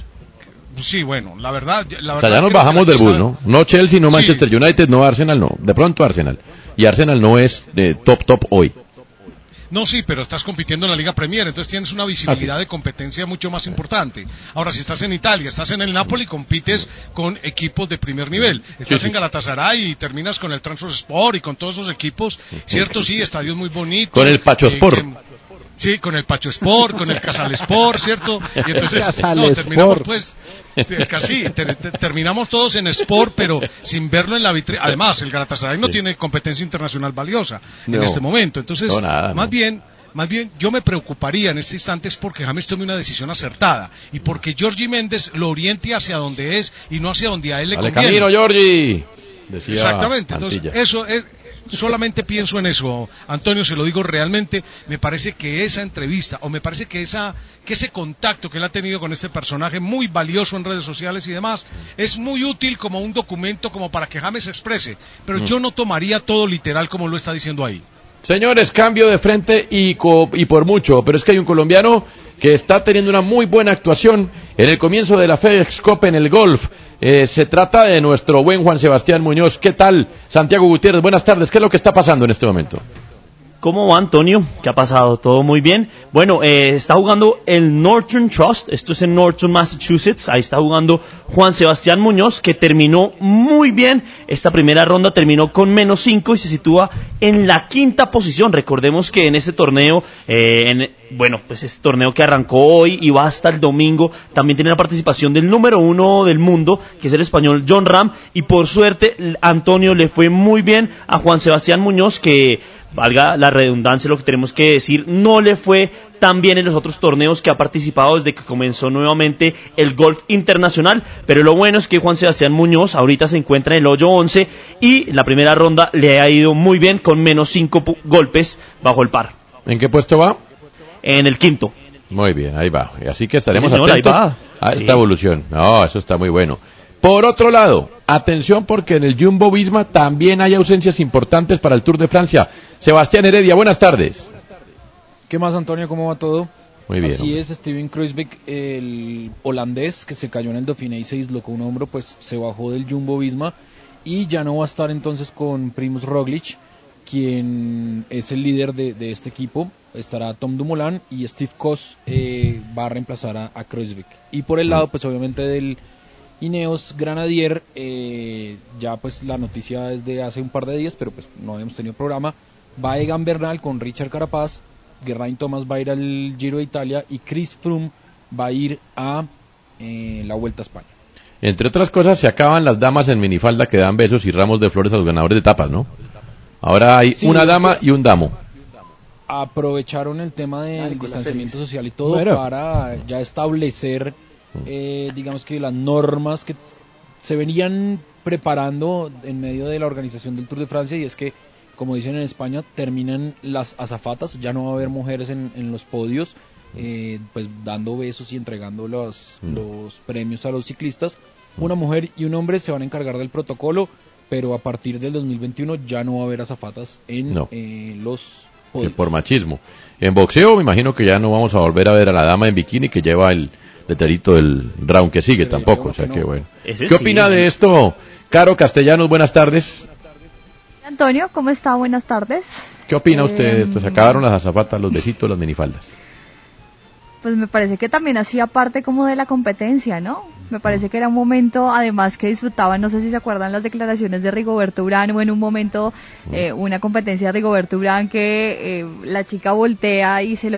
Sí, bueno, la verdad, la O sea, ya nos bajamos del bus, ¿no? No Chelsea, no Sí. Manchester United, no Arsenal, no. De pronto Arsenal. Y Arsenal no es de top, top hoy. No, sí, pero estás compitiendo en la Liga Premier, entonces tienes una Ah, visibilidad de competencia mucho más importante. Ahora, si estás en Italia, estás en el Napoli, compites con equipos de primer nivel. Estás sí. en Galatasaray y terminas con el Sport y con todos esos equipos, ¿cierto? Sí, estadios muy bonitos. Con el Pacho eh, Sport. que- Sí, con el Pacho Sport, con el Casal Sport, ¿cierto? Y entonces, Casal no, terminamos Sport. pues, casi, ter- ter- terminamos todos en Sport, pero sin verlo en la vitrina. Además, el Galatasaray no Sí. tiene competencia internacional valiosa en No. este momento. Entonces, No, nada, más no. bien, más bien, yo me preocuparía en este instante es porque James tome una decisión acertada y porque Georgie Méndez lo oriente hacia donde es y no hacia donde a él le Dale conviene. camino, Georgie. Decía Exactamente, entonces eso es, solamente pienso en eso, Antonio, se lo digo realmente, me parece que esa entrevista o me parece que esa que ese contacto que él ha tenido con este personaje muy valioso en redes sociales y demás es muy útil como un documento como para que James se exprese, pero Mm. yo no tomaría todo literal como lo está diciendo ahí. Señores, cambio de frente y, co- y por mucho, pero es que hay un colombiano que está teniendo una muy buena actuación en el comienzo de la FedEx Cup en el golf. Eh, se trata de nuestro buen Juan Sebastián Muñoz. ¿Qué tal, Santiago Gutiérrez? Buenas tardes. ¿Qué es lo que está pasando en este momento? ¿Cómo va Antonio? ¿Qué ha pasado? ¿Todo muy bien? Bueno, eh, está jugando el Northern Trust, esto es en Norton, Massachusetts, ahí está jugando Juan Sebastián Muñoz, que terminó muy bien, esta primera ronda terminó con menos 5 y se sitúa en la quinta posición. Recordemos que en este torneo, eh, en- bueno, pues este torneo que arrancó hoy y va hasta el domingo, también tiene la participación del número uno del mundo, que es el español John Ram, y por suerte Antonio le fue muy bien a Juan Sebastián Muñoz, que valga la redundancia lo que tenemos que decir, no le fue tan bien en los otros torneos que ha participado desde que comenzó nuevamente el golf internacional, pero lo bueno es que Juan Sebastián Muñoz ahorita se encuentra en el hoyo 11 y la primera ronda le ha ido muy bien con menos 5 golpes bajo el par. ¿En qué puesto va? En el quinto. Muy bien, ahí va. Así que estaremos Sí, señor, atentos a Sí. esta evolución. No, eso está muy bueno. Por otro lado, atención porque en el Jumbo Visma también hay ausencias importantes para el Tour de Francia. Sebastián Heredia, buenas tardes. ¿Qué más, Antonio? ¿Cómo va todo? Muy bien, Así hombre. es, Steven Kruisbeck, el holandés que se cayó en el Dauphiné y se dislocó un hombro, pues se bajó del Jumbo Visma y ya no va a estar entonces con Primus Roglic, quien es el líder de, de este equipo. Estará Tom Dumoulin y Steve Koss eh, va a reemplazar a, a Kruisbeck. Y por el lado, pues obviamente del Ineos Granadier, eh, ya pues la noticia es de hace un par de días, pero pues no habíamos tenido programa. Va Egan Bernal con Richard Carapaz, Geraint Thomas va a ir al Giro de Italia y Chris Froome va a ir a eh, la Vuelta a España. Entre otras cosas, se acaban las damas en minifalda que dan besos y ramos de flores a los ganadores de etapas, ¿no? Ahora hay Sí, una dama y un damo. aprovecharon el tema del distanciamiento social y todo Bueno. para ya establecer, eh, digamos que las normas que se venían preparando en medio de la organización del Tour de Francia y es que, como dicen en España, terminan las azafatas, ya no va a haber mujeres en, en los podios, eh, pues dando besos y entregando los, Mm. los premios a los ciclistas. Una mujer y un hombre se van a encargar del protocolo, pero a partir del 2021 ya no va a haber azafatas en No. eh, los podios. por machismo. En boxeo, me imagino que ya no vamos a volver a ver a la dama en bikini que lleva el letrerito del round que sigue tampoco. O sea que bueno. Ese ¿Qué sí, opina de esto, Caro Castellanos? Buenas tardes. Antonio, ¿cómo está? Buenas tardes. ¿Qué opina usted de Eh, esto? Se acabaron las azafatas, los besitos, las minifaldas. Pues me parece que también hacía parte como de la competencia, ¿no? Me parece que era un momento, además, que disfrutaban, no sé si se acuerdan las declaraciones de Rigoberto Urán, o en un momento eh, una competencia de Rigoberto Urán que eh, la chica voltea y se lo...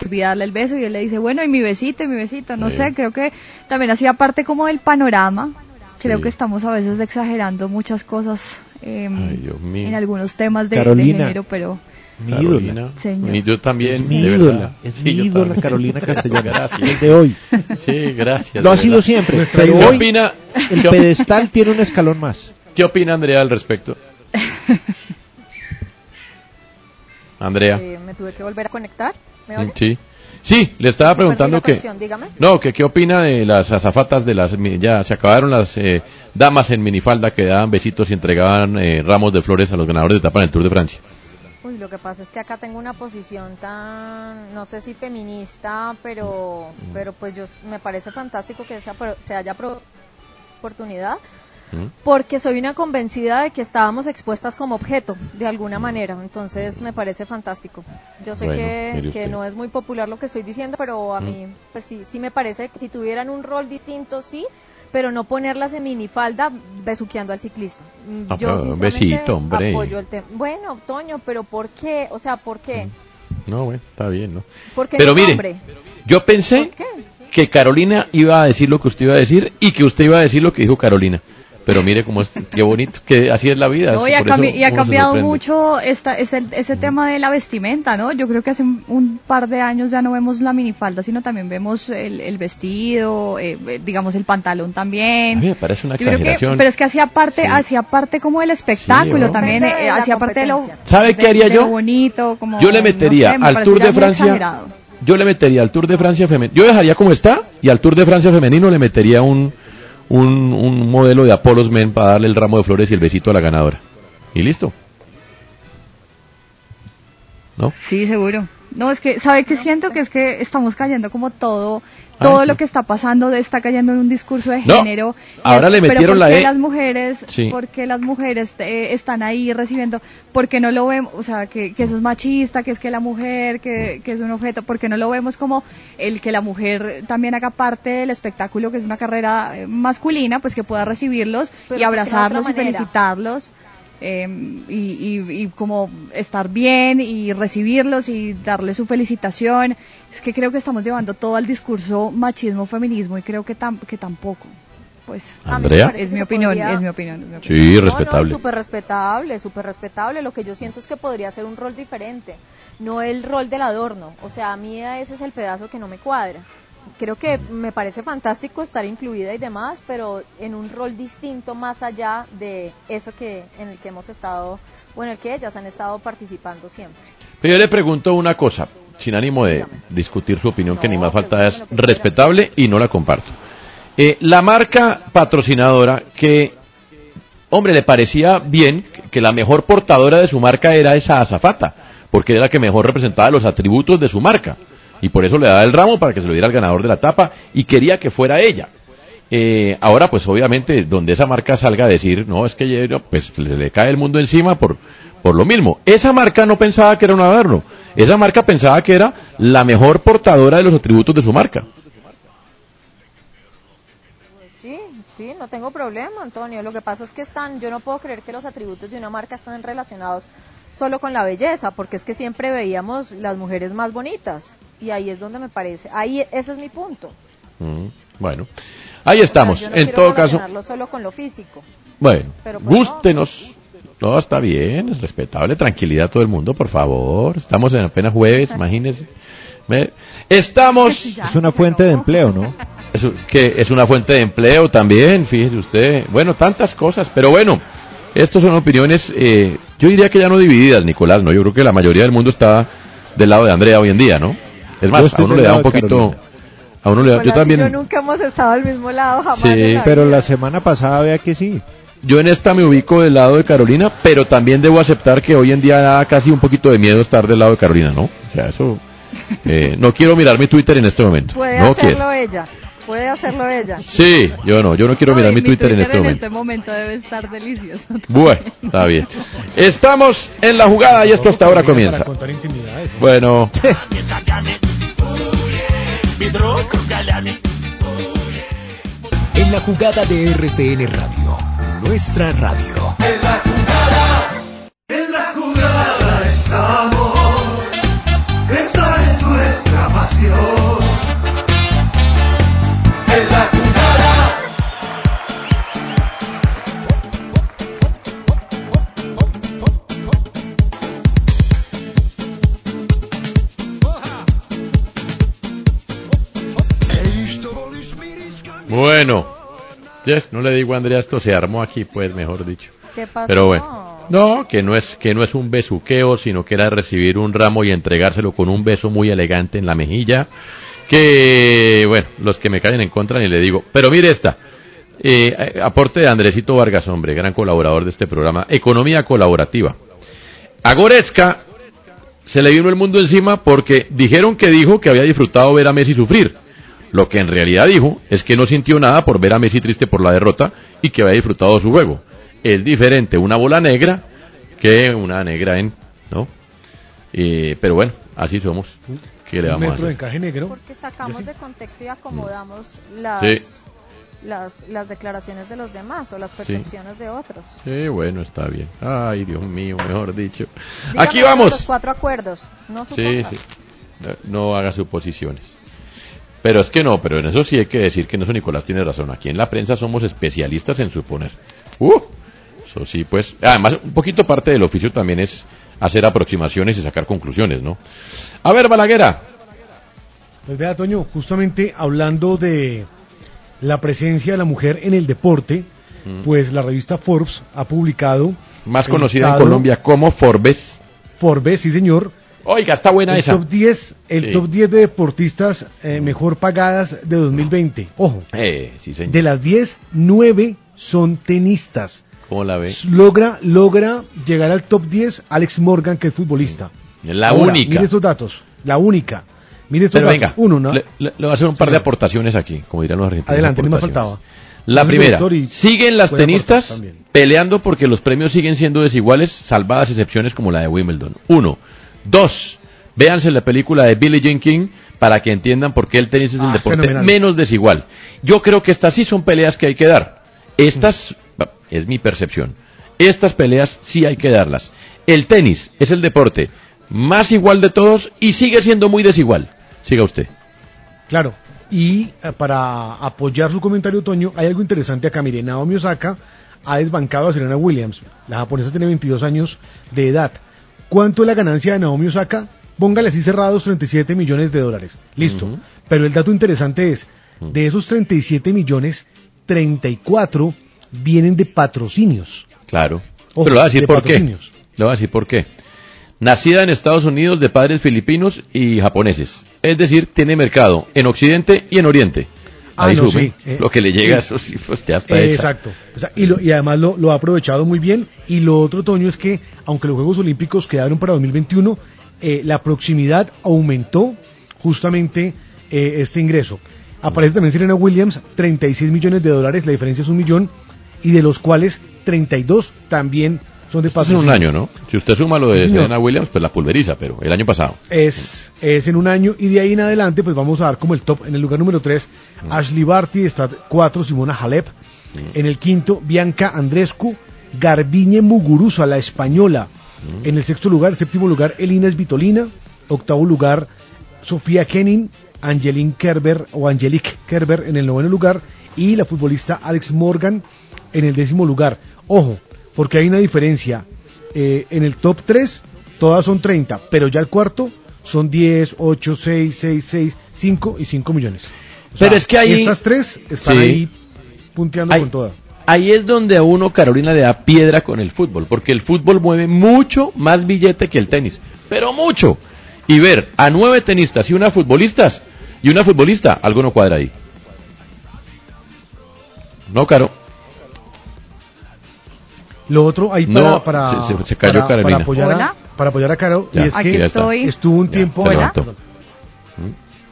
darle el beso y él le dice, bueno, y mi besito, y mi besito, no sé, creo que también hacía parte como del panorama. Creo Sí. que estamos a veces exagerando muchas cosas eh, Dios mío. en algunos temas de, de Carolina. género, pero... Mi Carolina. ídola. Señor. Y yo también. Es mi de ídola, verdad. es Sí, mi ídola también. Carolina Castellanos, Gracias. el de hoy. Sí, gracias. Lo ha de sido siempre, Nuestra pero hoy ¿Qué opina, el pedestal tiene un escalón más. ¿Qué opina Andrea al respecto? Andrea. Eh, me tuve que volver a conectar. ¿Me oye? Sí. Sí, le estaba preguntando que... dígame. No, que qué opina de las azafatas de las... Ya se acabaron las eh, damas en minifalda que daban besitos y entregaban eh, ramos de flores a los ganadores de etapa en el Tour de Francia. Uy, lo que pasa es que acá tengo una posición tan, no sé si feminista, pero, Mm. pero pues yo me parece fantástico que se, se haya pro- oportunidad, ¿Mm? Porque soy una convencida de que estábamos expuestas como objeto, de alguna manera. Entonces me parece fantástico. Yo sé Bueno, que, mire no es muy popular lo que estoy diciendo, pero a ¿Mm? mí, pues sí, sí me parece que si tuvieran un rol distinto, sí, pero no ponerlas en minifalda besuqueando al ciclista. Mm, Ah, Yo pero sinceramente besito, hombre. apoyo el tema. Bueno, Toño, pero ¿por qué? O sea, ¿por qué? No, bueno, está bien, ¿no? ¿Por qué Pero mire, hombre? yo pensé que Carolina iba a decir lo que usted iba a decir y que usted iba a decir lo que dijo Carolina. Pero mire cómo es, qué bonito, que así es la vida. No, y ha, eso cambi- y ha cambiado mucho esta, este, ese tema de la vestimenta, ¿no? Yo creo que hace un, un par de años ya no vemos la minifalda, sino también vemos el, el vestido, eh, digamos el pantalón A también. mí me parece una que- exageración. pero es que hacía parte, Sí. hacía parte como del espectáculo ¿no? también, eh, hacía parte de lo. ¿Sabe qué haría de yo? lo bonito, como, Yo le no metería sé, me al Tour de Francia. exagerado. Yo le metería al Tour de Francia femenino. Yo dejaría como está y al Tour de Francia femenino le metería un, un, un modelo de Apollos Men para darle el ramo de flores y el besito a la ganadora. Y listo. ¿No? Sí, seguro. No, es que, ¿sabe qué siento? Que es que estamos cayendo como todo, todo Ah, sí. lo que está pasando está cayendo en un discurso de No, género. Ahora es- le pero metieron ¿por la E. las mujeres, Sí. porque las mujeres eh, están ahí recibiendo, porque no lo vemos, o sea, que, que eso es machista, que es que la mujer, que, que es un objeto, porque no lo vemos como el que la mujer también haga parte del espectáculo, que es una carrera eh, masculina, pues que pueda recibirlos Pero y abrazarlos y felicitarlos eh, y, y- y como estar bien y recibirlos y darle su felicitación. Es que creo que estamos llevando todo al discurso machismo, feminismo y creo que, tam- que tampoco. Pues A mí me Andrea. es mi opinión, podría- es mi opinión. es mi opinión. Sí, No, no, respetable. súper respetable, súper respetable. Lo que yo siento es que podría ser un rol diferente, no el rol del adorno. O sea, a mí ese es el pedazo que no me cuadra. Creo que me parece fantástico estar incluida y demás, pero en un rol distinto más allá de eso que en el que hemos estado o en el que ellas han estado participando siempre. Pero yo le pregunto una cosa, sin ánimo de discutir su opinión, que ni más falta es respetable y no la comparto. Eh, la marca patrocinadora que, hombre, le parecía bien que la mejor portadora de su marca era esa azafata, porque era la que mejor representaba los atributos de su marca. Y por eso le daba el ramo para que se lo diera al ganador de la etapa y quería que fuera ella. Eh, ahora, pues obviamente, donde esa marca salga a decir, no, es que pues le, le cae el mundo encima por, por lo mismo. Esa marca no pensaba que era un adorno. Esa marca pensaba que era la mejor portadora de los atributos de su marca. Sí, sí, no tengo problema, Antonio. Lo que pasa es que están, yo no puedo creer que los atributos de una marca están relacionados solo con la belleza, porque es que siempre veíamos las mujeres más bonitas y ahí es donde me parece, ahí ese es mi punto. Mm, bueno, ahí estamos. O sea, yo no en todo caso, solo con lo físico. bueno, Pero pues no. gústenos. No, está bien, es respetable, tranquilidad a todo el mundo, por favor. Estamos en apenas jueves, imagínense. Estamos... Es una fuente de empleo, ¿no? Es, que es una fuente de empleo también, fíjese usted. Bueno, tantas cosas, pero bueno, estas son opiniones, eh, yo diría que ya no divididas, Nicolás, ¿no? Yo creo que la mayoría del mundo está del lado de Andrea hoy en día, ¿no? Es más, a uno le da un poquito... A uno le da... Yo también... yo nunca hemos estado al mismo lado jamás. Sí. la Pero la semana pasada vea que sí. Yo en esta me ubico del lado de Carolina, pero también debo aceptar que hoy en día da casi un poquito de miedo estar del lado de Carolina, ¿no? O sea, eso... eh, no quiero mirar mi Twitter en este momento. Puede no hacerlo quiero. ella, puede hacerlo ella. Sí, yo no, yo no quiero No, mirar mi Twitter, en este en momento. este momento debe estar delicioso. Bueno, está bien. Estamos en la jugada y esto hasta ahora comienza. Bueno, En la jugada de RCN Radio, nuestra radio. En la jugada, en la jugada estamos. Esa es nuestra pasión. Bueno. Yes, no le digo a Andrea, esto se armó aquí, pues, mejor dicho. ¿Qué pasó? Pero bueno. No, que no es que no es un besuqueo, sino que era recibir un ramo y entregárselo con un beso muy elegante en la mejilla. Que, bueno, los que me caen en contra ni le digo. Pero mire esta. Eh, aporte de Andresito Vargas, hombre, gran colaborador de este programa. Economía colaborativa. A Goretzka se le vino el mundo encima porque dijeron que dijo que había disfrutado ver a Messi sufrir. Lo que en realidad dijo es que no sintió nada por ver a Messi triste por la derrota y que había disfrutado su juego. Es diferente una bola negra que una negra en, ¿no? Eh, pero bueno, así somos. ¿Qué le vamos a hacer? encaje negro. Porque sacamos de contexto y acomodamos las, Sí. las, las declaraciones de los demás o las percepciones de otros. Sí, bueno, está bien. Ay, Dios mío, mejor dicho. Dígame Aquí vamos. Los cuatro acuerdos. No Sí, supongas. sí. No, no haga suposiciones. Pero es que no, pero en eso sí hay que decir que en eso Nicolás tiene razón. Aquí en la prensa somos especialistas en suponer. Uh, eso sí, pues. Además, un poquito parte del oficio también es hacer aproximaciones y sacar conclusiones, ¿no? A ver, Balaguera. Pues vea, Toño, justamente hablando de la presencia de la mujer en el deporte, Mm. pues la revista Forbes ha publicado. Más conocida en Colombia como Forbes. Forbes, sí señor. Oiga, está buena el esa. Top 10, el Sí. top 10 de deportistas eh, mejor pagadas de 2020. Ojo, Eh, sí, señor. de las 10, 9 son tenistas. ¿Cómo la ve? Logra, logra llegar al top 10 Alex Morgan, que es futbolista. La Ahora, única. Mire estos datos. La única. Mire estos Pero datos. venga, Uno, ¿no? le, le- voy a hacer un par de Señor. aportaciones aquí, como dirán los argentinos. Adelante, más aportaciones. faltaba. La primera, siguen las tenistas peleando porque los premios siguen siendo desiguales, salvadas excepciones como la de Wimbledon. Uno. Dos, véanse la película de Billie Jean King para que entiendan por qué el tenis es el Ah, deporte fenomenal. menos desigual. Yo creo que estas sí son peleas que hay que dar. Estas, es mi percepción, estas peleas sí hay que darlas. El tenis es el deporte más igual de todos y sigue siendo muy desigual. Siga usted. Claro. Y eh, para apoyar su comentario, Toño, hay algo interesante acá. Mire, Naomi Osaka ha desbancado a Serena Williams. La japonesa tiene 22 años de edad. ¿Cuánto es la ganancia de Naomi Osaka? Póngale así cerrados 37 millones de dólares. Listo. Pero el dato interesante es, de esos 37 millones, 34 vienen de patrocinios. Claro. Ojo, Pero le voy a decir de por qué. patrocinios. Le voy a decir por qué. Nacida en Estados Unidos de padres filipinos y japoneses. Es decir, tiene mercado en Occidente y en Oriente. Ah, Ahí no, sí, eh, lo que le llega, sí. eso sí, pues ya está Eh, hecha. Exacto. Y, lo- y además lo, lo ha aprovechado muy bien. Y lo otro, Toño, es que aunque los Juegos Olímpicos quedaron para 2021, eh, la proximidad aumentó justamente eh, este ingreso. Aparece también Serena Williams, 36 millones de dólares, la diferencia es un millón, y de los cuales 32 también son de es en un año, ¿no? Si usted suma lo de Sí. Serena Williams, pues la pulveriza, pero el año pasado. Es, es en un año y de ahí en adelante pues vamos a dar como el top. En el lugar número 3, Ashley Barty, está 4, Simona Halep. En el quinto, Bianca Andrescu, Garbiñe Muguruza, la española. En el sexto lugar, séptimo lugar, Elina Svitolina. Octavo lugar, Sofía Kenin, Angeline Kerber o Angelique Kerber en el noveno lugar. Y la futbolista Alex Morgan en el décimo lugar. Ojo, porque hay una diferencia. Eh, en el top 3 todas son 30, pero ya el cuarto son 10, 8, 6, 6, 6, 5 y 5 millones. O Pero es que ahí- Estas tres están Sí. ahí punteando Ahí- con toda. Ahí es donde a uno Carolina le da piedra con el fútbol, porque el fútbol mueve mucho más billete que el tenis, pero mucho. Y ver a nueve tenistas y una futbolistas y una futbolista, algo no cuadra ahí. No, Caro. Lo otro ahí No, para, para, se- se- se cayó para- Carolina. para apoyar, Hola. a, para apoyar a Caro. Ya, y es Aquí que ya estoy. estuvo un tiempo. se Hola. levantó.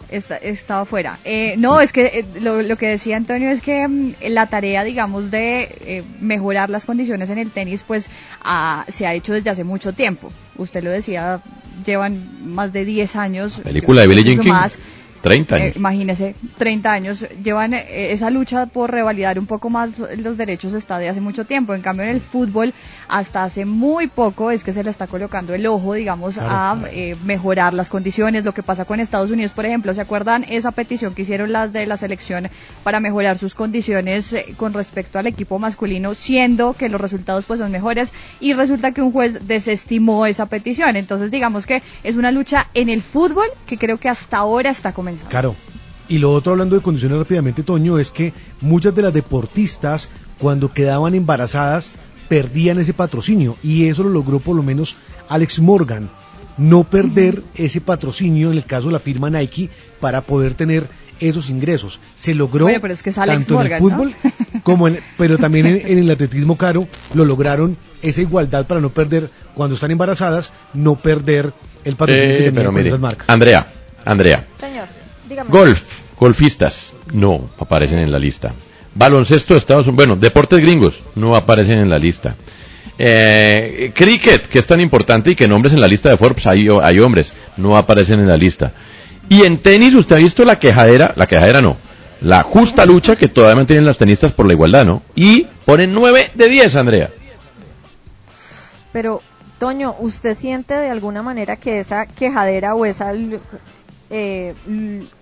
Está- estaba fuera. Eh, no, es que eh, lo, lo que decía Antonio es que mm, la tarea, digamos, de eh, mejorar las condiciones en el tenis, pues ah, se ha hecho desde hace mucho tiempo. Usted lo decía, llevan más de 10 años. Película de Billie Jean que King. más. 30 Eh, años. imagínese, 30 años llevan eh, esa lucha por revalidar un poco más los derechos está de hace mucho tiempo. En cambio, en el fútbol, hasta hace muy poco es que se le está colocando el ojo, digamos, a eh, mejorar las condiciones. Lo que pasa con Estados Unidos, por ejemplo, ¿se acuerdan esa petición que hicieron las de la selección para mejorar sus condiciones eh, con respecto al equipo masculino, siendo que los resultados pues son mejores y resulta que un juez desestimó esa petición? Entonces, digamos que es una lucha en el fútbol que creo que hasta ahora está comenzando. Claro. Y lo otro, hablando de condiciones rápidamente, Toño, es que muchas de las deportistas, cuando quedaban embarazadas, perdían ese patrocinio. Y eso lo logró por lo menos Alex Morgan. No perder ese patrocinio, en el caso de la firma Nike, para poder tener esos ingresos. Se logró Bueno, pero es que es Alex tanto Morgan, en el fútbol como en, pero también en, en el atletismo caro lo lograron esa igualdad para no perder cuando están embarazadas, no perder el patrocinio que Eh, tenían pero mire, esas marcas. Andrea, Andrea, Señor, dígame. golf, golfistas, no aparecen en la lista. Baloncesto de Estados Unidos, bueno, deportes gringos, no aparecen en la lista. Eh, cricket, que es tan importante y que nombres en la lista de Forbes hay, hay hombres, no aparecen en la lista. Y en tenis, usted ha visto la quejadera, la quejadera no, la justa lucha que todavía mantienen las tenistas por la igualdad, ¿no? Y ponen 9 de 10, Andrea. Pero, Toño, ¿usted siente de alguna manera que esa quejadera o esa, eh,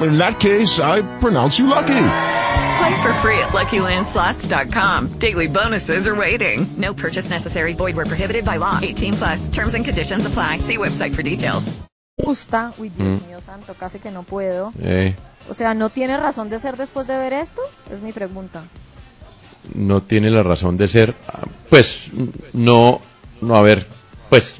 In that case, I pronounce you lucky. Play for free at LuckyLandSlots.com. Daily bonuses are waiting. No purchase necessary. Void where prohibited by law. 18 plus. Terms and conditions apply. See website for details. Justa, uy Dios Mm. mío santo, casi que no puedo. Eh, O sea, ¿no tiene razón de ser después de ver esto? Es mi pregunta. no tiene la razón de ser. Pues no, no, a ver, pues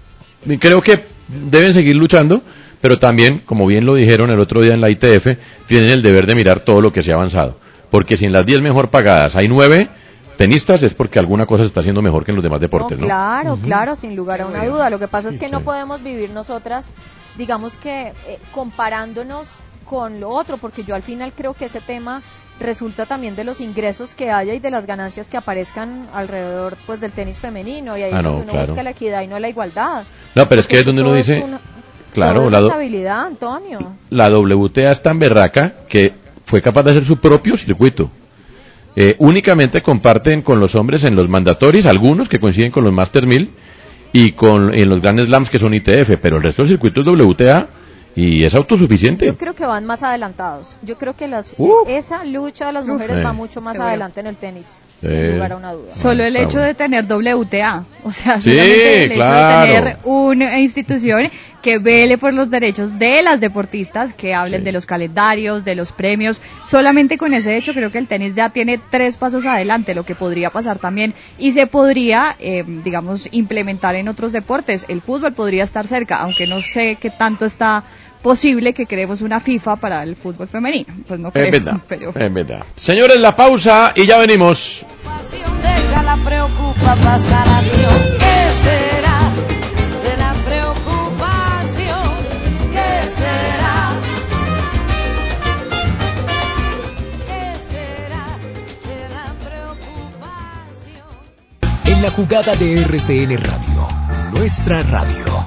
creo que deben seguir luchando, pero también, como bien lo dijeron el otro día en la ITF, tienen el deber de mirar todo lo que se ha avanzado. Porque si en las 10 mejor pagadas hay 9 tenistas, es porque alguna cosa se está haciendo mejor que en los demás deportes, ¿no? Claro, claro, sin lugar a una duda. Lo que pasa es Sí, que no podemos vivir nosotras, digamos que eh, comparándonos con lo otro, porque yo al final creo que ese tema resulta también de los ingresos que haya y de las ganancias que aparezcan alrededor pues del tenis femenino y ahí Ah, es no, donde uno claro. busca la equidad y no la igualdad. No, pero es que es donde uno dice, una- claro, la, Antonio. WTA es tan berraca que fue capaz de hacer su propio circuito. eh, únicamente comparten con los hombres en los mandatorios, algunos que coinciden con los Master 1000 y con en los Grand Slams que son ITF, pero el resto del circuito es WTA y es autosuficiente. Yo creo que van más adelantados. Yo creo que las, esa lucha de las mujeres va mucho más adelante en el tenis. Sin lugar a una duda. Solo el hecho de tener WTA, o sea, Sí, solamente el claro. hecho de tener una institución que vele por los derechos de las deportistas, que hablen de los calendarios, de los premios, solamente con ese hecho creo que el tenis ya tiene tres pasos adelante, lo que podría pasar también y se podría, eh, digamos, implementar en otros deportes. El fútbol podría estar cerca, aunque no sé qué tanto está posible que queremos una FIFA para el fútbol femenino. Pues no creo, Es verdad, pero... es verdad. Señores, la pausa y ya venimos. Deja la preocupación. ¿Qué será de la preocupación? ¿Qué será? ¿Qué será de la preocupación? En la jugada de RCN Radio, nuestra radio.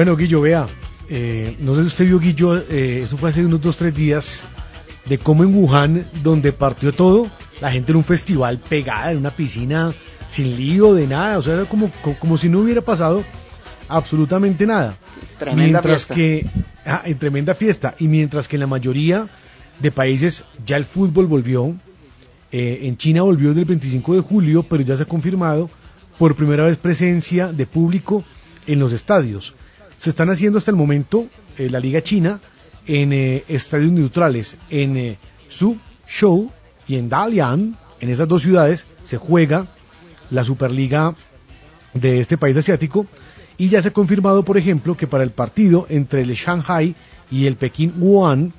Bueno, Guillo, vea, eh, no sé si usted vio, Guillo, eh, eso fue hace unos dos, tres días, de cómo en Wuhan, donde partió todo, la gente en un festival pegada en una piscina, sin lío de nada, o sea, como, co- como, si no hubiera pasado absolutamente nada. Tremenda mientras fiesta. que, ah, en tremenda fiesta, y mientras que en la mayoría de países ya el fútbol volvió, eh, en China volvió desde el 25 de julio, pero ya se ha confirmado por primera vez presencia de público en los estadios. Se están haciendo hasta el momento eh, la Liga China en eh, estadios neutrales. En eh, Suzhou y en Dalian, en esas dos ciudades, se juega la Superliga de este país asiático. Y ya se ha confirmado, por ejemplo, que para el partido entre el Shanghai y el Pekín Wuhan,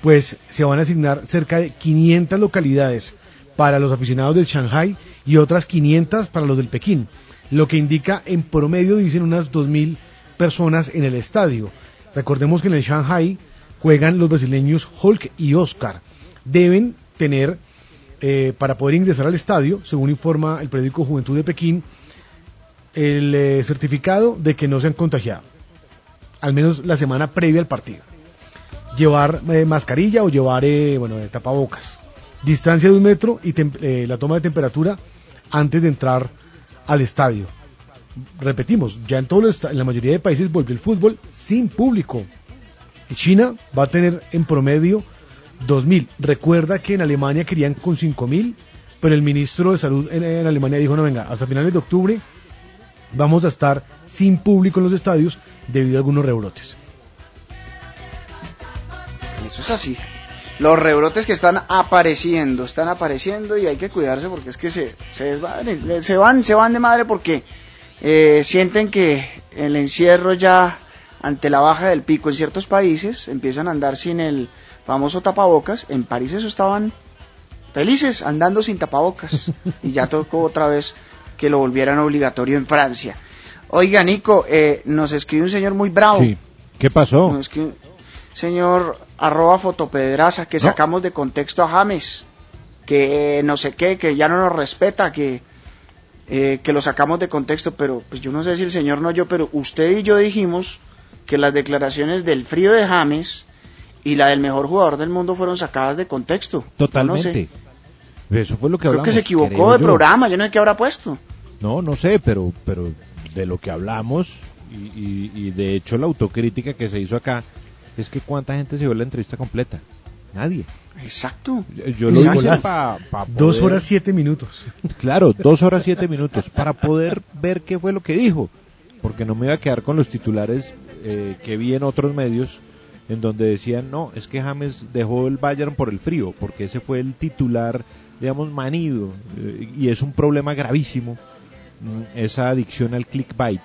pues se van a asignar cerca de 500 localidades para los aficionados del Shanghai y otras 500 para los del Pekín, lo que indica en promedio, dicen, unas 2.000 personas en el estadio. Recordemos que en el Shanghai juegan los brasileños Hulk y Oscar. Deben tener, eh, para poder ingresar al estadio, según informa el periódico Juventud de Pekín, el eh, certificado de que no se han contagiado, al menos la semana previa al partido. Llevar eh, mascarilla o llevar, eh, bueno, tapabocas. Distancia de un metro y la toma de temperatura antes de entrar al estadio. Repetimos, ya en, todos los en la mayoría de países volvió el fútbol sin público. Y China va a tener en promedio 2.000. Recuerda que en Alemania querían con 5.000, pero el ministro de Salud en, Alemania dijo, no, venga, hasta finales de octubre vamos a estar sin público en los estadios debido a algunos rebrotes. Eso es así. Los rebrotes que están apareciendo, están apareciendo y hay que cuidarse porque es que se, se, se van, se van de madre porque eh, sienten que el encierro ya ante la baja del pico en ciertos países empiezan a andar sin el famoso tapabocas. En París eso estaban felices andando sin tapabocas y ya tocó otra vez que lo volvieran obligatorio en Francia. Oiga, Nico, eh, nos escribe un señor muy bravo. Sí. ¿Qué pasó? Señor arroba fotopedraza, que No. sacamos de contexto a James, que eh, no sé qué, que ya no nos respeta, que, eh, que lo sacamos de contexto, pero pues yo no sé si el señor no yo, pero usted y yo dijimos que las declaraciones del frío de James y la del mejor jugador del mundo fueron sacadas de contexto. No Totalmente. sé. Eso fue lo que Creo hablamos. que se equivocó creo de yo. programa, yo no sé qué habrá puesto. No, no sé, pero, pero de lo que hablamos Y, y- y de hecho la autocrítica que se hizo acá es que cuánta gente se vio la entrevista completa. Nadie. Exacto. Yo, lo pa- pa Dos horas siete minutos. Claro, dos horas siete minutos para poder ver qué fue lo que dijo, porque no me iba a quedar con los titulares eh, que vi en otros medios en donde decían no, es que James dejó el Bayern por el frío, porque ese fue el titular, digamos, manido eh, y es un problema gravísimo mm, esa adicción al clickbait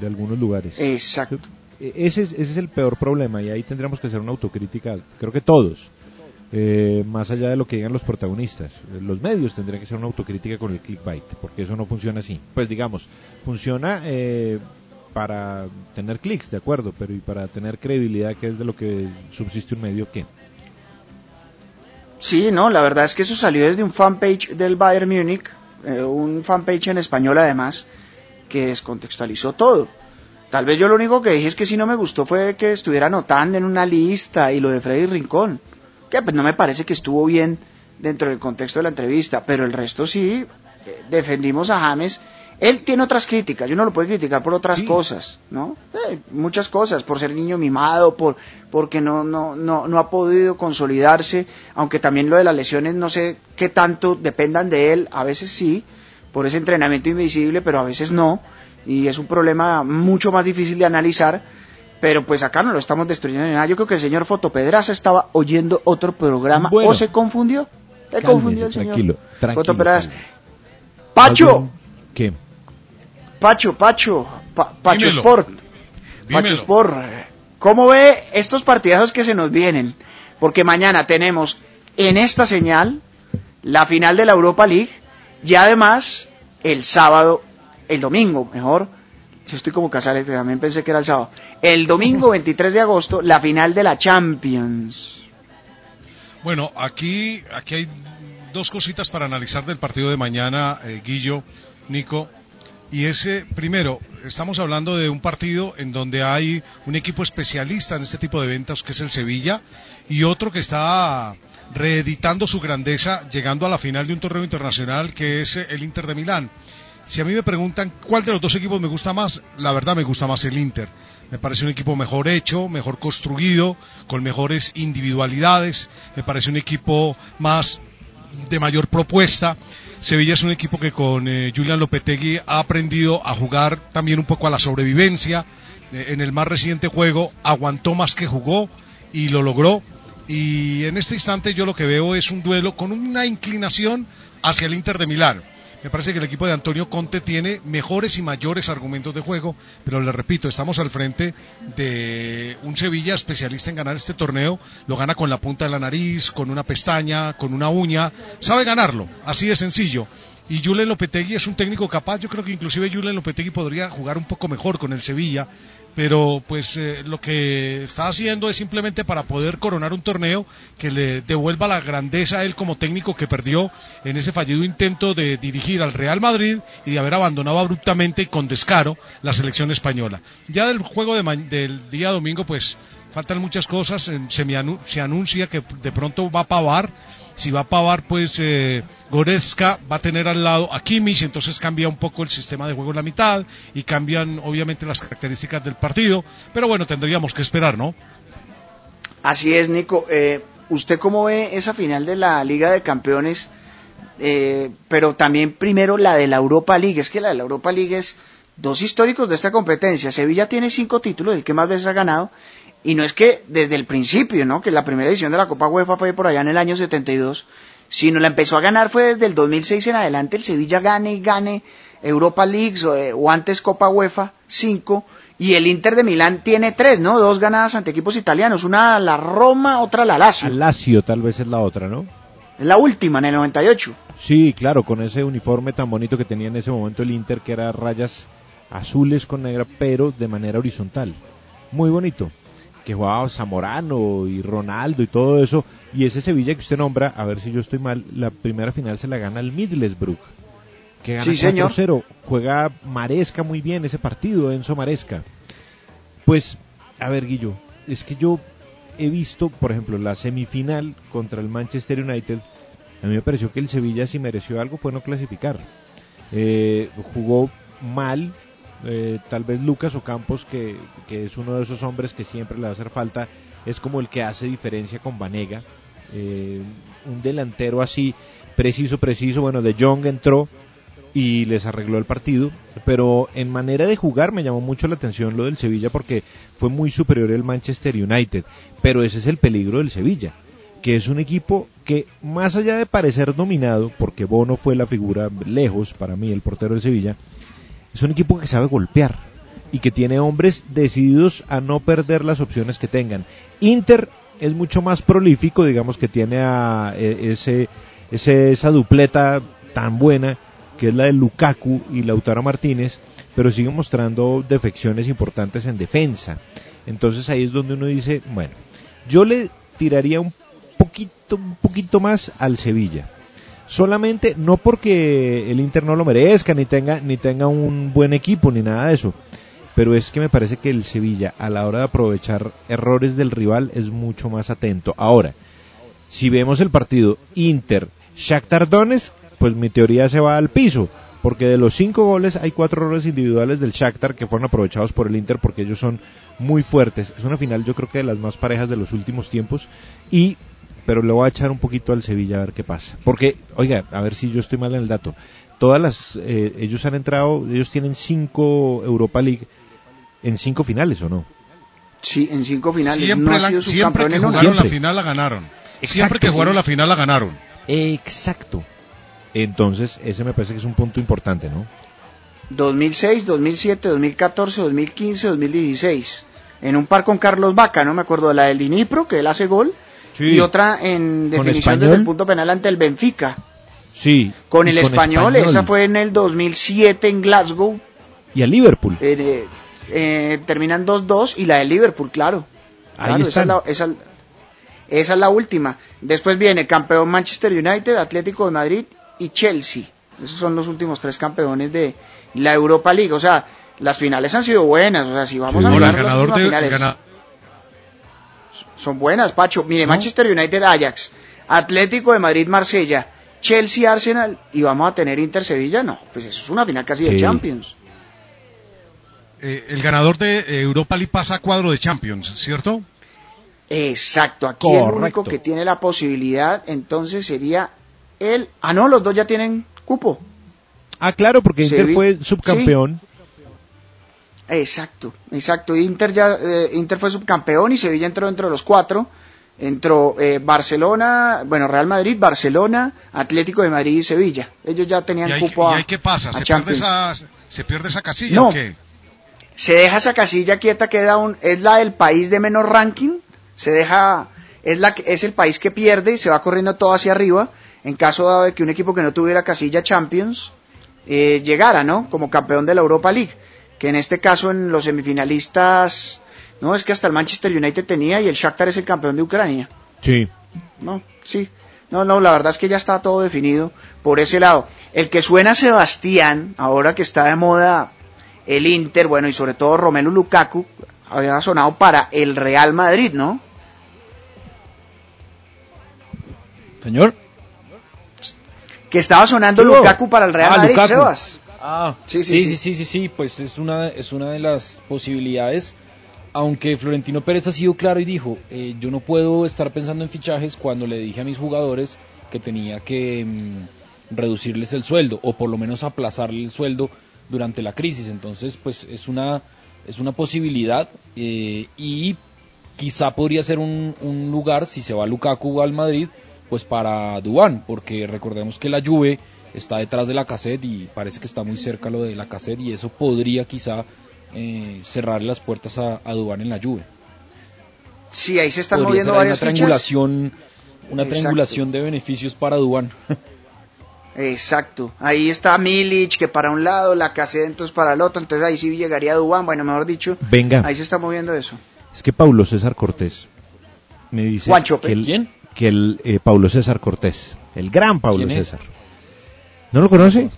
de algunos lugares. Exacto. E- Ese es, ese es el peor problema y ahí tendríamos que hacer una autocrítica, creo que todos, eh, más allá de lo que digan los protagonistas. Eh, Los medios tendrían que hacer una autocrítica con el clickbait, porque eso no funciona así. Pues digamos, funciona eh, para tener clics, de acuerdo, pero y para tener credibilidad, que es de lo que subsiste un medio, ¿qué? Sí, no, la verdad es que eso salió desde un fanpage del Bayern Múnich, eh, un fanpage en español además, que descontextualizó todo. Tal vez yo lo único que dije es que sí no me gustó fue que estuviera anotando en una lista y lo de Freddy Rincón, que pues no me parece que estuvo bien dentro del contexto de la entrevista, pero el resto sí, eh, defendimos a James. Él tiene otras críticas, yo no lo puedo criticar por otras cosas, ¿no? Eh, muchas cosas, por ser niño mimado, por porque no, no, no, no ha podido consolidarse, aunque también lo de las lesiones no sé qué tanto dependan de él, a veces sí, por ese entrenamiento invisible, pero a veces no, y es un problema mucho más difícil de analizar, pero pues acá no lo estamos destruyendo ni nada. Yo creo que el señor Fotopedraza estaba oyendo otro programa Bueno. o se confundió. Se confundió el señor. tranquilo, tranquilo, Fotopedraza. Pacho, ¿Qué? Pacho, Pacho, Pa- Pacho Dímelo. Sport. Dímelo. Pacho Sport, ¿cómo ve estos partidazos que se nos vienen? Porque mañana tenemos en esta señal la final de la Europa League y además el sábado, el domingo, mejor. Yo estoy como Casales, también pensé que era el sábado. El domingo 23 de agosto, la final de la Champions. Bueno, aquí, aquí hay dos cositas para analizar del partido de mañana, eh, Guillo, Nico. Y ese, primero, estamos hablando de un partido en donde hay un equipo especialista en este tipo de eventos, que es el Sevilla, y otro que está reeditando su grandeza, llegando a la final de un torneo internacional, que es el Inter de Milán. Si a mí me preguntan cuál de los dos equipos me gusta más, la verdad me gusta más el Inter. Me parece un equipo mejor hecho, mejor construido, con mejores individualidades. Me parece un equipo más de mayor propuesta. Sevilla es un equipo que con eh, Julian Lopetegui ha aprendido a jugar también un poco a la sobrevivencia. Eh, en el más reciente juego aguantó más que jugó y lo logró. Y en este instante yo lo que veo es un duelo con una inclinación hacia el Inter de Milán. Me parece que el equipo de Antonio Conte tiene mejores y mayores argumentos de juego, pero le repito, estamos al frente de un Sevilla especialista en ganar este torneo. Lo gana con la punta de la nariz, con una pestaña, con una uña. Sabe ganarlo, así de sencillo. Y Julen Lopetegui es un técnico capaz. Yo creo que inclusive Julen Lopetegui podría jugar un poco mejor con el Sevilla, pero pues eh, lo que está haciendo es simplemente para poder coronar un torneo que le devuelva la grandeza a él como técnico que perdió en ese fallido intento de dirigir al Real Madrid y de haber abandonado abruptamente y con descaro la selección española. Ya del juego de ma- del día domingo pues faltan muchas cosas, se, me se anuncia que de pronto va a pavar si va a pavar, pues eh, Goretzka va a tener al lado a Kimmich, entonces cambia un poco el sistema de juego en la mitad y cambian obviamente las características del partido. Pero bueno, tendríamos que esperar, ¿no? Así es, Nico. Eh, ¿Usted cómo ve esa final de la Liga de Campeones? Eh, pero también primero la de la Europa League. Es que la de la Europa League es dos históricos de esta competencia. Sevilla tiene cinco títulos, el que más veces ha ganado. Y no es que desde el principio, ¿no? Que la primera edición de la Copa UEFA fue por allá en el año 72, sino la empezó a ganar fue desde el 2006 en adelante. El Sevilla gane y gane Europa Leagues o, eh, o antes Copa UEFA, cinco. Y el Inter de Milán tiene tres, ¿no? Dos ganadas ante equipos italianos. Una a la Roma, otra a la Lazio. Al Lazio tal vez es la otra, ¿no? Es la última, en el 98. Sí, claro, con ese uniforme tan bonito que tenía en ese momento el Inter, que era rayas azules con negra, pero de manera horizontal. Muy bonito. Que jugaba Zamorano y Ronaldo y todo eso. Y ese Sevilla que usted nombra, a ver si yo estoy mal, la primera final se la gana el Middlesbrough. Que gana Sí, señor. 4-0. Juega Maresca muy bien ese partido, Enzo Maresca. Pues, a ver, Guillo, es que yo he visto, por ejemplo, la semifinal contra el Manchester United. A mí me pareció que el Sevilla, si mereció algo, fue no clasificar. Eh, jugó mal, Eh, tal vez Lucas Ocampos, que, que es uno de esos hombres que siempre le va a hacer falta, es como el que hace diferencia con Vanega. Eh, un delantero así, preciso, preciso. Bueno, De Jong entró y les arregló el partido, pero en manera de jugar me llamó mucho la atención lo del Sevilla porque fue muy superior el Manchester United, pero ese es el peligro del Sevilla, que es un equipo que más allá de parecer dominado, porque Bono fue la figura lejos para mí, el portero del Sevilla, es un equipo que sabe golpear y que tiene hombres decididos a no perder las opciones que tengan. Inter es mucho más prolífico, digamos que tiene e, esa dupleta tan buena que es la de Lukaku y Lautaro Martínez, pero sigue mostrando defecciones importantes en defensa. Entonces ahí es donde uno dice, bueno, yo le tiraría un poquito, un poquito más al Sevilla. Solamente no porque el Inter no lo merezca, ni tenga, ni tenga un buen equipo, ni nada de eso. Pero es que me parece que el Sevilla, a la hora de aprovechar errores del rival, es mucho más atento. Ahora, si vemos el partido Inter Shakhtar Donetsk, pues mi teoría se va al piso, porque de los cinco goles hay cuatro errores individuales del Shakhtar que fueron aprovechados por el Inter porque ellos son muy fuertes. Es una final yo creo que de las más parejas de los últimos tiempos y pero le voy a echar un poquito al Sevilla a ver qué pasa. Porque, oiga, a ver si yo estoy mal en el dato. Todas las, eh, ellos han entrado, ellos tienen cinco Europa League en cinco finales, ¿o no? Sí, en cinco finales. Siempre, no ha sido siempre que jugaron la final la ganaron. Siempre que jugaron la final la ganaron. Exacto. Entonces, ese me parece que es un punto importante, ¿no? 2006, 2007, 2014, 2015, 2016. En un par con Carlos Vaca, no me acuerdo de la del Dinipro, que él hace gol, Sí. y otra en ¿Con definición desde el punto penal ante el Benfica. Sí. Con el español, esa fue en el 2007 en Glasgow. Y a Liverpool. eh, eh, terminan 2-2 y la de Liverpool, claro. Ahí Claro, esa, es la, esa, esa es la última. Después viene campeón Manchester United, Atlético de Madrid y Chelsea. Esos son los últimos tres campeones de la Europa League. O sea, las finales han sido buenas. O sea, si vamos a mirar el las ganador últimas de, finales, gana- son buenas, Pacho. Mire, Manchester United, Ajax, Atlético de Madrid, Marsella, Chelsea, Arsenal y vamos a tener Inter Sevilla. No, pues eso es una final casi de. Champions. eh, el ganador de eh, Europa League pasa a cuadro de Champions, ¿cierto? Exacto, aquí el Correcto. único que tiene la posibilidad entonces sería él. Ah, no, los dos ya tienen cupo. Ah, claro, porque Inter fue subcampeón. Exacto, exacto. Inter ya eh, Inter fue subcampeón y Sevilla entró dentro de los cuatro. Entró eh, Barcelona, bueno, Real Madrid, Barcelona, Atlético de Madrid y Sevilla. Ellos ya tenían ¿Y cupo y a, ahí qué pasa? ¿Se pierde, esa, ¿Se pierde esa casilla No. o qué? se deja esa casilla quieta queda un es la del país de menos ranking se deja es la que- es el país que pierde y se va corriendo todo hacia arriba en caso dado de que un equipo que no tuviera casilla Champions eh, llegara no como campeón de la Europa League que en este caso en los semifinalistas no es que hasta el Manchester United tenía y el Shakhtar es el campeón de Ucrania Sí. no, sí. No, no, la verdad es que ya está todo definido por ese lado. El que suena Sebastián, ahora que está de moda el Inter, bueno, y sobre todo Romelu Lukaku, había sonado para el Real Madrid, ¿no? Señor. Que estaba sonando. Lukaku para el Real Ah, Madrid. Sebas. Ah, Sí, sí, sí, sí, sí. pues es una, es una de las posibilidades. Aunque Florentino Pérez ha sido claro y dijo, eh, yo no puedo estar pensando en fichajes cuando le dije a mis jugadores que tenía que mm, reducirles el sueldo o por lo menos aplazarle el sueldo durante la crisis. Entonces, pues es una, es una posibilidad eh, y quizá podría ser un, un lugar, si se va Lukaku al Madrid, pues para Dubán, porque recordemos que la Juve está detrás de la cassette y parece que está muy cerca lo de la cassette y eso podría quizá eh, cerrar las puertas a, a Dubán en la Juve. Sí, ahí se están Podría moviendo varias una fichas. triangulación, una Exacto. triangulación de beneficios para Dubán. Exacto. Ahí está Milic, que para un lado, la Cassette entonces para el otro, entonces ahí sí llegaría Dubán, bueno, mejor dicho. Venga. Ahí se está moviendo eso. Es que Paulo César Cortés me dice Juancho, que el, ¿quién? que el eh, Paulo César Cortés, el gran Paulo ¿Quién es? ¿No lo conoce?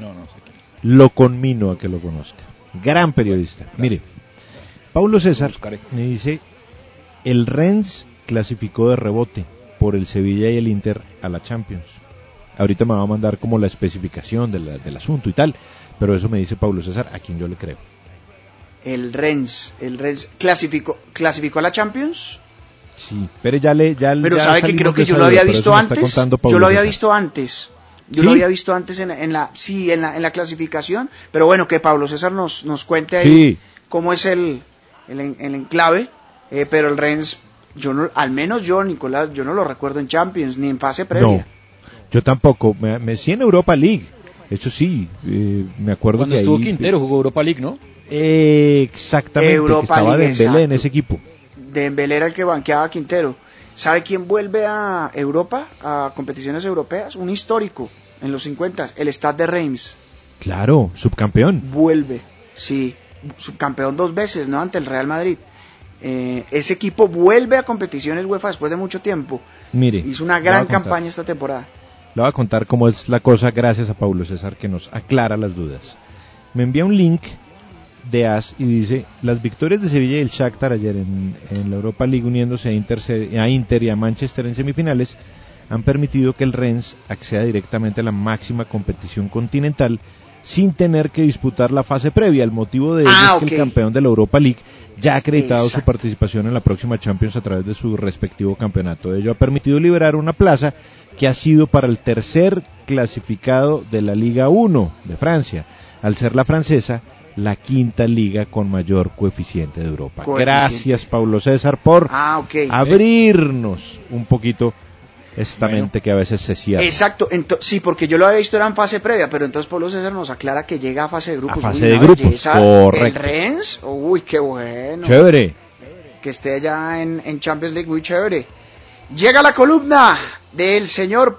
No, no sé quién. Lo conmino a que lo conozca. Gran periodista. Mire, Paulo César me dice, el Rennes clasificó de rebote por el Sevilla y el Inter a la Champions. Ahorita me va a mandar como la especificación de la- del asunto y tal. pero eso me dice Pablo César, a quien yo le creo. El Rennes, el Rennes clasificó, clasificó a la Champions. Sí, pero ya le ya Pero ya sabe que creo que yo lo había visto antes. Yo lo había César. visto antes. Yo ¿Sí? lo había visto antes en, en la sí, en la, en la clasificación, pero bueno, que Pablo César nos nos cuente ahí Sí. cómo es el el, en- el enclave, eh, pero el Rennes yo no al menos yo Nicolás, yo no lo recuerdo en Champions ni en fase previa. No, yo tampoco. Me, me sí en Europa League. Eso sí, eh, me acuerdo Cuando que estuvo ahí- Quintero jugó Europa League, ¿no? Eh, exactamente, Europa que estaba League, Dembélé en ese equipo. Dembélé era el que banqueaba a Quintero. ¿Sabe quién vuelve a Europa, a competiciones europeas? Un histórico en los 50, el Stade de Reims. Claro, subcampeón. Vuelve, sí, subcampeón dos veces, ¿no? Ante el Real Madrid. Eh, ese equipo vuelve a competiciones UEFA después de mucho tiempo. Mire, Hizo una gran campaña esta temporada. Le voy a contar cómo es la cosa gracias a Pablo César que nos aclara las dudas. Me envía un link de AS y dice, las victorias de Sevilla y el Shakhtar ayer en, en la Europa League uniéndose a Inter, a Inter y a Manchester en semifinales han permitido que el Rennes acceda directamente a la máxima competición continental sin tener que disputar la fase previa. El motivo de ello Ah, es que el campeón de la Europa League ya ha acreditado su participación en la próxima Champions a través de su respectivo campeonato. Ello ha permitido liberar una plaza que ha sido para el tercer clasificado de la Liga 1 de Francia, al ser la francesa la quinta liga con mayor coeficiente de Europa. Coeficiente. Gracias, Pablo César, por Ah, abrirnos un poquito esta mente que a veces se cierra. Exacto, sí, porque yo lo había visto era en fase previa, pero entonces Pablo César nos aclara que llega a fase de grupos. A fase Uy, de grupos, belleza. correcto. El Rennes, uy, qué bueno. Chévere. que esté allá en, en Champions League, muy chévere. Llega la columna del señor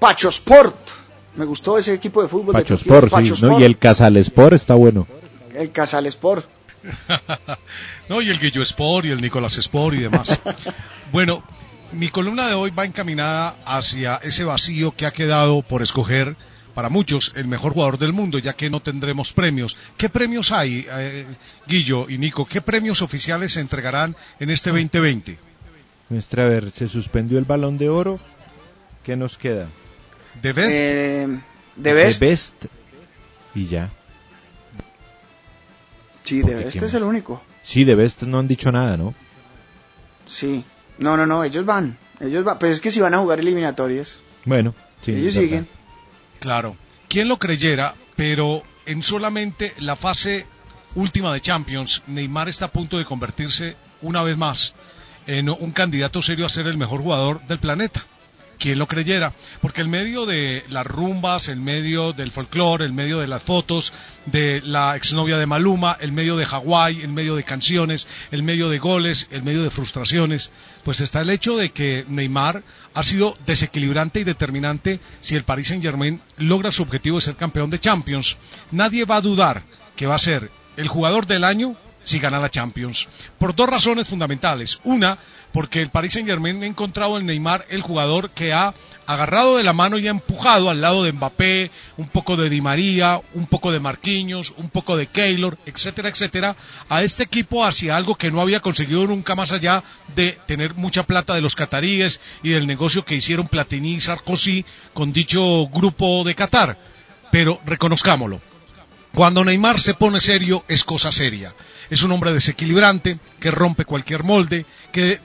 Pacho Sport. Me gustó ese equipo de fútbul Pacho de Sport, Pacho sí, ¿no? Y el Casal Sport está bueno. El Casal Sport. No, y el Guillo Sport y el Nicolás Sport y demás. bueno, mi columna de hoy va encaminada hacia ese vacío que ha quedado por escoger para muchos el mejor jugador del mundo, ya que no tendremos premios. ¿Qué premios hay, eh, Guillo y Nico? ¿Qué premios oficiales se entregarán en este 2020? Nuestra, a ver, se suspendió el balón de oro. ¿Qué nos queda? ¿De Best? Eh, de Best. The Best. Y ya. Sí, de Porque Best ¿quién es el único. Sí, de Best no han dicho nada, ¿no? Sí. No, no, no, ellos van. Ellos van. Pues es que si van a jugar eliminatorias. Bueno, sí. ellos siguen. Claro. ¿Quién lo creyera? Pero en solamente la fase última de Champions, Neymar está a punto de convertirse una vez más en un candidato serio a ser el mejor jugador del planeta. ¿Quién lo creyera? Porque en medio de las rumbas, en medio del folclore, en medio de las fotos de la exnovia de Maluma, en medio de Hawái, en medio de canciones, en medio de goles, en medio de frustraciones, pues está el hecho de que Neymar ha sido desequilibrante y determinante si el Paris Saint-Germain logra su objetivo de ser campeón de Champions. Nadie va a dudar que va a ser el jugador del año si gana la Champions. Por dos razones fundamentales. Una, porque el Paris Saint Germain ha encontrado en Neymar el jugador que ha agarrado de la mano y ha empujado al lado de Mbappé, un poco de Di María, un poco de Marquinhos, un poco de Keylor, etcétera, etcétera, a este equipo hacia algo que no había conseguido nunca más allá de tener mucha plata de los cataríes y del negocio que hicieron Platini y Sarkozy con dicho grupo de Qatar. Pero reconozcámoslo, cuando Neymar se pone serio es cosa seria. Es un hombre desequilibrante, que rompe cualquier molde, que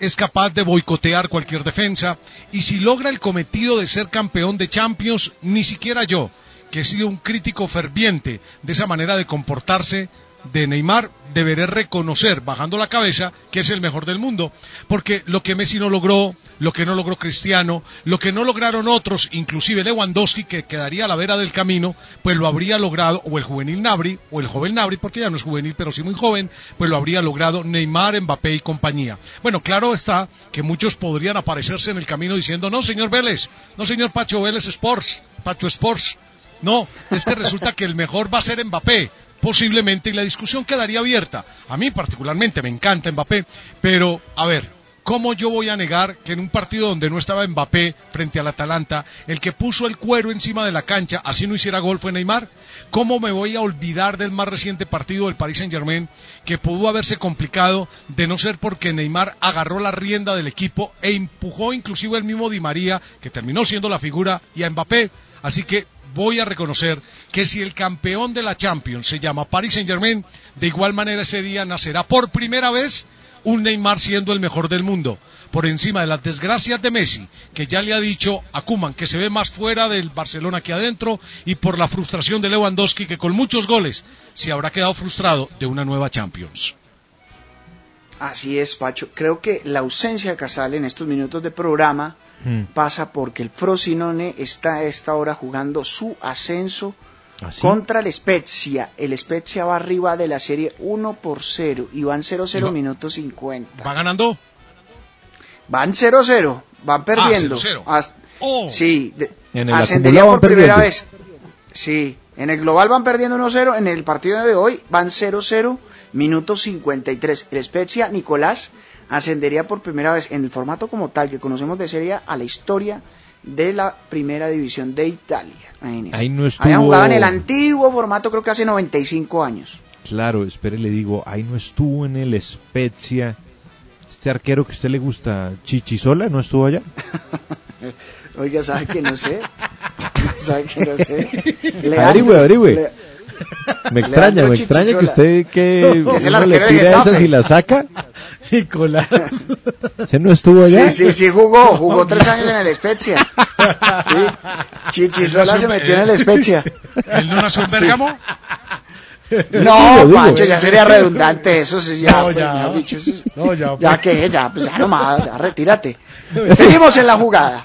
es capaz de boicotear cualquier defensa y si logra el cometido de ser campeón de Champions, ni siquiera yo, que he sido un crítico ferviente de esa manera de comportarse de Neymar, deberé reconocer, bajando la cabeza, que es el mejor del mundo. Porque lo que Messi no logró, lo que no logró Cristiano, lo que no lograron otros, inclusive Lewandowski, que quedaría a la vera del camino, pues lo habría logrado, o el juvenil Nabri, o el joven Nabri, porque ya no es juvenil, pero sí muy joven, pues lo habría logrado Neymar, Mbappé y compañía. Bueno, claro está que muchos podrían aparecerse en el camino diciendo, no, señor Vélez, no, señor Pacho Vélez Sports, Pacho Sports. No, es que resulta que el mejor va a ser Mbappé, posiblemente, y la discusión quedaría abierta. A mí particularmente me encanta Mbappé, pero a ver, ¿cómo yo voy a negar que en un partido donde no estaba Mbappé frente al Atalanta, el que puso el cuero encima de la cancha, así no hiciera gol fue Neymar? ¿Cómo me voy a olvidar del más reciente partido del Paris Saint-Germain que pudo haberse complicado de no ser porque Neymar agarró la rienda del equipo e empujó inclusive el mismo Di María, que terminó siendo la figura, y a Mbappé? Así que voy a reconocer que si el campeón de la Champions se llama Paris Saint Germain, de igual manera ese día nacerá por primera vez un Neymar siendo el mejor del mundo, por encima de las desgracias de Messi, que ya le ha dicho a Kuman que se ve más fuera del Barcelona que adentro, y por la frustración de Lewandowski, que con muchos goles se habrá quedado frustrado de una nueva Champions. Así es, Pacho. Creo que la ausencia de Casale en estos minutos de programa Mm. pasa porque el Frosinone está a esta hora jugando su ascenso ¿Ah, sí? contra el Spezia. El Spezia va arriba de la serie 1 por 0 y van 0-0 ¿Y va- minutos 50. ¿Va ganando? Van 0-0, van perdiendo. 0-0. Hasta- Oh. Sí, de- En el ascendería por van primera perdiendo. vez. Sí, en el global van perdiendo 1-0, en el partido de hoy van 0-0, minuto 53. El Spezia, Nicolás, ascendería por primera vez en el formato como tal que conocemos de Serie A la historia de la primera división de Italia. Imagínese. Ahí no Habían jugado en el estuvo- antiguo formato creo que hace 95 años. Claro, espere, le digo, ahí no estuvo en el Spezia. Este arquero que a usted le gusta, Chichisola, ¿no estuvo allá? Oiga, ¿sabe que no sé? ¿Sabe que no sé? Averigüe, averigüe. Le- Me extraña, me extraña que usted que Es el uno le tira esas y la saca. Nicolás. ¿Ese no estuvo allá? Sí, sí, sí jugó, jugó tres años en el Spezia. Sí, Chichisola se metió en el Spezia. ¿Él no nació en Bérgamo? No, Digo, ya sería redundante eso, sí, ya, No, pues, ya. mejor dicho, eso- No, ya, ya pues. que, ya, pues ya nomás, ya retírate. Seguimos en la jugada.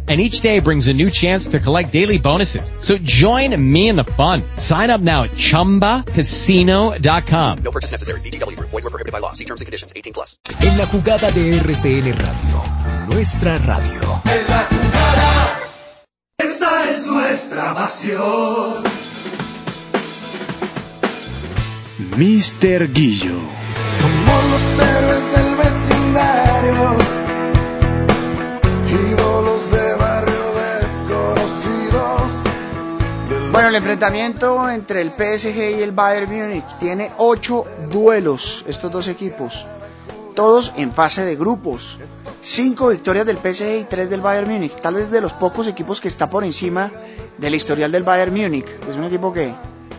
And each day brings a new chance to collect daily bonuses. So join me in the fun. Sign up now at ChumbaCasino.com. No purchase necessary. VGW Group. Void were prohibited by law. See terms and conditions. 18 plus. En la jugada de RCN Radio, nuestra radio. En la jugada, esta es nuestra pasión. Mr. Guillo. Somos los héroes del vecindario, ídolos de Bueno, el enfrentamiento entre el PSG y el Bayern Múnich tiene ocho duelos, estos dos equipos, todos en fase de grupos. Cinco victorias del PSG y tres del Bayern Múnich, tal vez de los pocos equipos que está por encima del historial del Bayern Múnich. Es un equipo que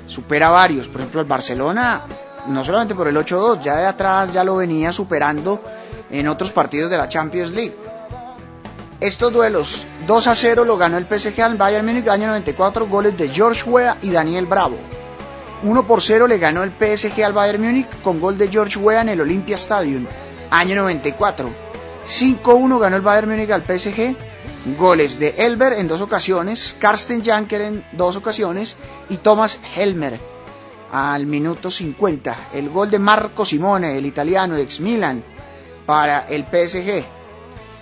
supera varios, por ejemplo el Barcelona, no solamente por el 8-2, ya de atrás ya lo venía superando en otros partidos de la Champions League. Estos duelos, 2 a 0 lo ganó el PSG al Bayern Múnich año 94, goles de George Weah y Daniel Bravo. 1 por 0 le ganó el PSG al Bayern Múnich con gol de George Weah en el Olympia Stadium, año 94. 5-1 ganó el Bayern Múnich al PSG, goles de Elber en dos ocasiones, Karsten Janker en dos ocasiones y Thomas Helmer al minuto 50. El gol de Marco Simone, el italiano, ex Milan, para el PSG.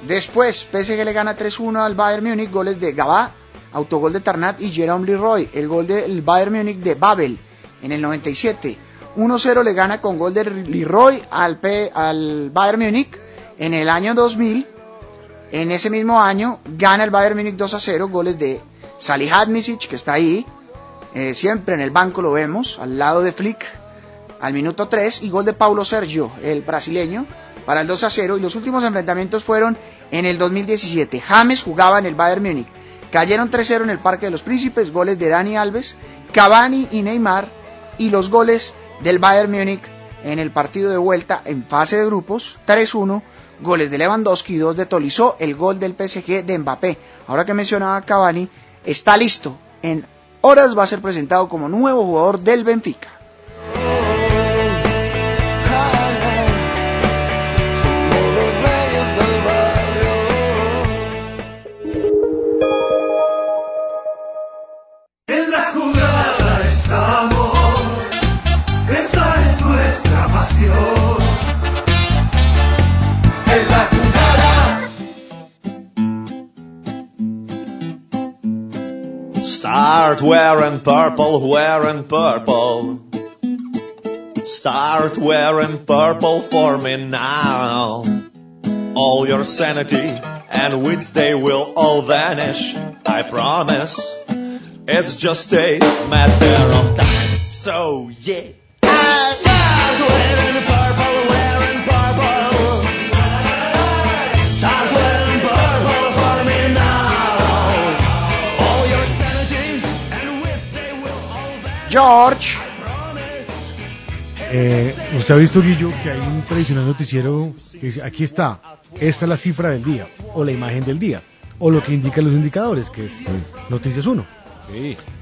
Después, PSG le gana 3-1 al Bayern Múnich, goles de Gabá, autogol de Tarnat y Jerome Leroy, el gol del Bayern Múnich de Babel en el 97. 1-0 le gana con gol de Leroy al, P- al Bayern Múnich en el año 2000. En ese mismo año gana el Bayern Múnich 2-0, goles de Salihadmisic, que está ahí, eh, siempre en el banco lo vemos, al lado de Flick, al minuto 3, y gol de Paulo Sergio, el brasileño, para el 2 a 0. Y los últimos enfrentamientos fueron en el 2017. James jugaba en el Bayern Múnich. Cayeron 3-0 en el Parque de los Príncipes, goles de Dani Alves, Cavani y Neymar, y los goles del Bayern Múnich en el partido de vuelta en fase de grupos, 3-1, goles de Lewandowski, 2 de Tolizó, el gol del PSG de Mbappé. Ahora que mencionaba Cavani, está listo en horas va a ser presentado como nuevo jugador del Benfica. Start wearing purple, wearing purple. Start wearing purple for me now. All your sanity and wits, they will all vanish. I promise. It's just a matter of time. So yeah. George. Eh, usted ha visto, Guillo, que hay un tradicional noticiero que dice, aquí está, esta es la cifra del día, o la imagen del día, o lo que indican los indicadores, que es Noticias 1.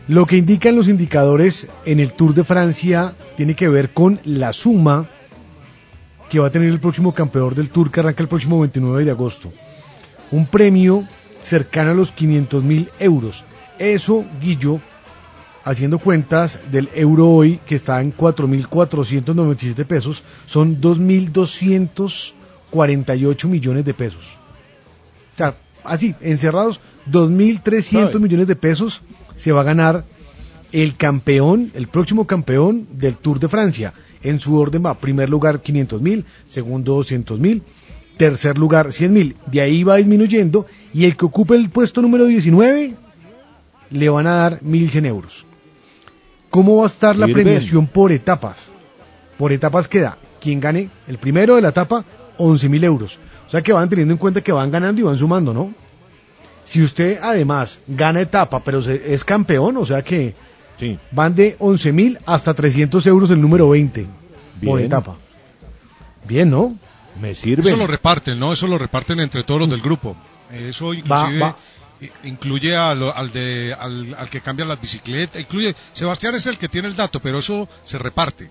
Lo que indican los indicadores en el Tour de Francia tiene que ver con la suma que va a tener el próximo campeón del Tour que arranca el próximo 29 de agosto. Un premio cercano a los 500 mil euros. Eso, Guillo, haciendo cuentas del euro hoy, que está en 4.497 pesos, son 2.248 millones de pesos. O sea, así, encerrados, 2.300 millones de pesos se va a ganar el campeón, el próximo campeón del Tour de Francia. En su orden va, primer lugar 500 mil, segundo 200 mil, tercer lugar 100 mil. De ahí va disminuyendo y el que ocupe el puesto número 19 le van a dar 1.100 euros. ¿Cómo va a estar la premiación por etapas? Por etapas queda quien gane el primero de la etapa 11.000 euros. O sea que van teniendo en cuenta que van ganando y van sumando, ¿no? Si usted además gana etapa, pero se- es campeón, o sea que van de 11.000 hasta 300 euros el número 20 por etapa. Bien, ¿no? Me sirve. Eso lo reparten, ¿no? Eso lo reparten entre todos los del grupo. Eso inclusive va. i- incluye a lo- al, de, al, al que cambia las bicicletas, incluye... Sebastián es el que tiene el dato, pero eso se reparte.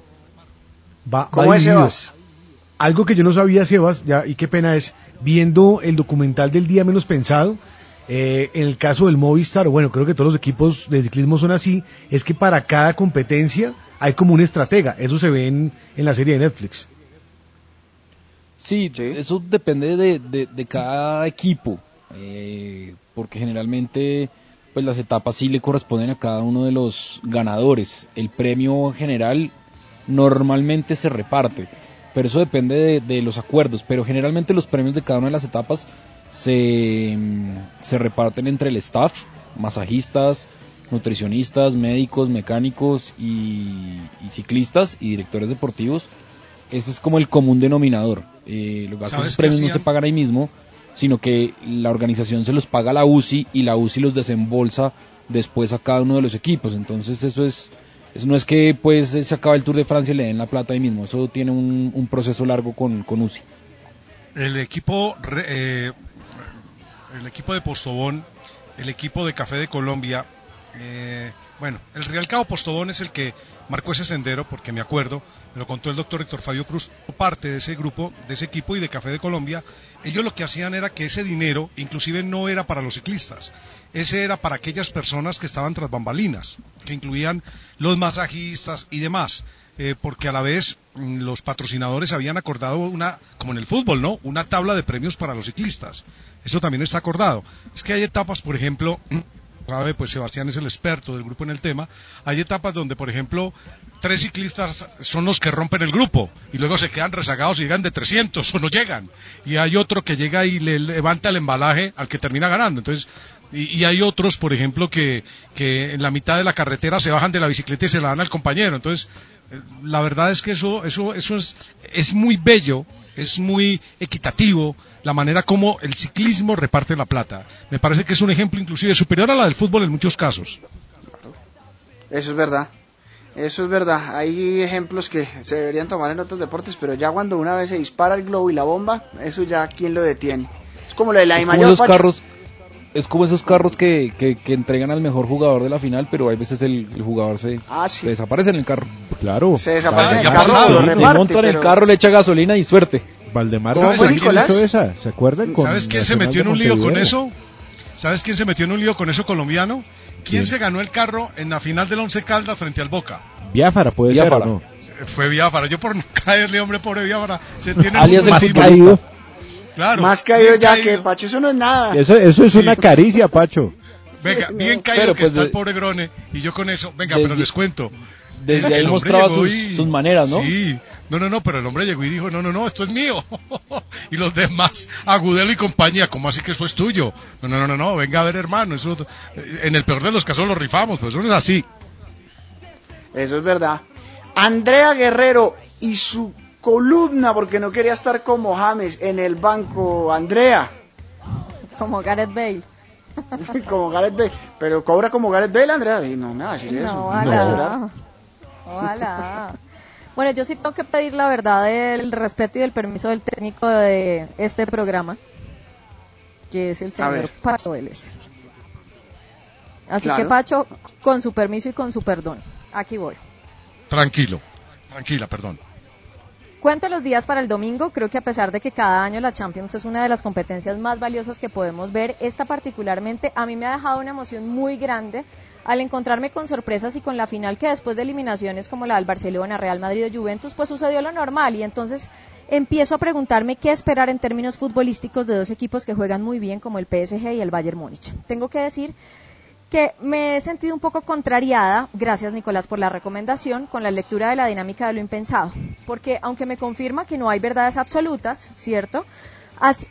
Va, va ¿Cómo es. Sebas? Algo que yo no sabía, Sebas, ya, y qué pena es, viendo el documental del día menos pensado, eh, en el caso del Movistar, o bueno, creo que todos los equipos de ciclismo son así, es que para cada competencia hay como un estratega. Eso se ve en, en la serie de Netflix. Sí, eso depende de, de- de cada equipo, eh, porque generalmente pues las etapas sí le corresponden a cada uno de los ganadores. El premio general normalmente se reparte, pero eso depende de, de los acuerdos, pero generalmente los premios de cada una de las etapas se, se reparten entre el staff, masajistas, nutricionistas, médicos, mecánicos y, y ciclistas y directores deportivos. Este es como el común denominador. Eh, lo que pasa es que ¿Sabes esos qué premios no se pagan ahí mismo, sino que la organización se los paga a la UCI y la UCI los desembolsa después a cada uno de los equipos. Entonces eso es, eso no es que pues se acaba el Tour de Francia y le den la plata ahí mismo. Eso tiene un, un proceso largo con, con UCI. El equipo, eh, el equipo de Postobón, el equipo de Café de Colombia, eh, bueno, el Real Cabo Postobón es el que marcó ese sendero, porque me acuerdo, me lo contó el doctor Héctor Fabio Cruz, parte de ese grupo, de ese equipo y de Café de Colombia. Ellos lo que hacían era que ese dinero, inclusive no era para los ciclistas, ese era para aquellas personas que estaban tras bambalinas, que incluían los masajistas y demás. eh, porque a la vez mm, los patrocinadores habían acordado una, como en el fútbol, ¿no? Una tabla de premios para los ciclistas. Eso también está acordado. Es que hay etapas, por ejemplo, sabe, pues Sebastián es el experto del grupo en el tema. Hay etapas donde, por ejemplo, tres ciclistas son los que rompen el grupo y luego se quedan rezagados y llegan de 300 o no llegan. Y hay otro que llega y le levanta el embalaje al que termina ganando. Entonces, y, y hay otros, por ejemplo, que, que en la mitad de la carretera se bajan de la bicicleta y se la dan al compañero. Entonces, eh, la verdad es que eso, eso, eso es, es muy bello, es muy equitativo la manera como el ciclismo reparte la plata. Me parece que es un ejemplo inclusive superior a la del fútbol en muchos casos. Eso es verdad. Eso es verdad. Hay ejemplos que se deberían tomar en otros deportes, pero ya cuando una vez se dispara el globo y la bomba, eso ya quién lo detiene. Es como lo de la Es como los Pacho. carros, es como esos carros que, que, que entregan al mejor jugador de la final, pero hay veces el, el jugador se, Ah, se desaparece en el carro. Claro. Se desaparece en el Ya carro, pasado, lo le reparte, montan el pero- carro, le echa gasolina y suerte. Valdemar ¿Cómo ¿sabes fue, quién Nicolás? hizo esa? ¿Se acuerdan? Con ¿Sabes quién se metió en un lío con eso? ¿Sabes quién se metió en un lío con eso colombiano? ¿Quién ¿Quién? se ganó el carro en la final del Once Caldas frente al Boca? Biafara puede Biafara. ser o no. Fue Biafara. Yo por no caerle, hombre, pobre Biafara. Se tiene Alias el futbolista. Claro. Más caído ya caído. que Pacho, eso no es nada. Eso, eso es Sí. una caricia, Pacho. Venga, bien caído Pero, que pues, está de- el pobre Grone. Y yo con eso, venga, Desde- pero les cuento. Desde El- ahí el mostraba sus, y- sus maneras, ¿no? Sí, no, no, no, pero el hombre llegó y dijo, no, no, no, esto es mío. y los demás, Agudelo y compañía, ¿cómo así que eso es tuyo? No, no, no, no, no, venga a ver, hermano, eso, en el peor de los casos lo rifamos, pues eso no es así. Eso es verdad. Andrea Guerrero y su columna, porque no quería estar como James en el banco. Andrea, Como Gareth Bale. como Gareth Bale. Pero cobra como Gareth Bale, Andrea. Y no me va a decir eso. No, va a llorar. ojalá. Ojalá. Bueno, yo sí tengo que pedir la verdad del respeto y del permiso del técnico de este programa, que es el señor. Pacho Vélez. Así Claro. que Pacho, con su permiso y con su perdón, aquí voy. Tranquilo, tranquila, perdón. Cuento los días para el domingo. Creo que a pesar de que cada año la Champions es una de las competencias más valiosas que podemos ver, esta particularmente a mí me ha dejado una emoción muy grande al encontrarme con sorpresas y con la final que después de eliminaciones como la del Barcelona, Real Madrid o Juventus, pues sucedió lo normal y entonces empiezo a preguntarme qué esperar en términos futbolísticos de dos equipos que juegan muy bien como el PSG y el Bayern Múnich. Tengo que decir que me he sentido un poco contrariada, gracias Nicolás por la recomendación, con la lectura de la dinámica de lo impensado, porque aunque me confirma que no hay verdades absolutas, ¿cierto?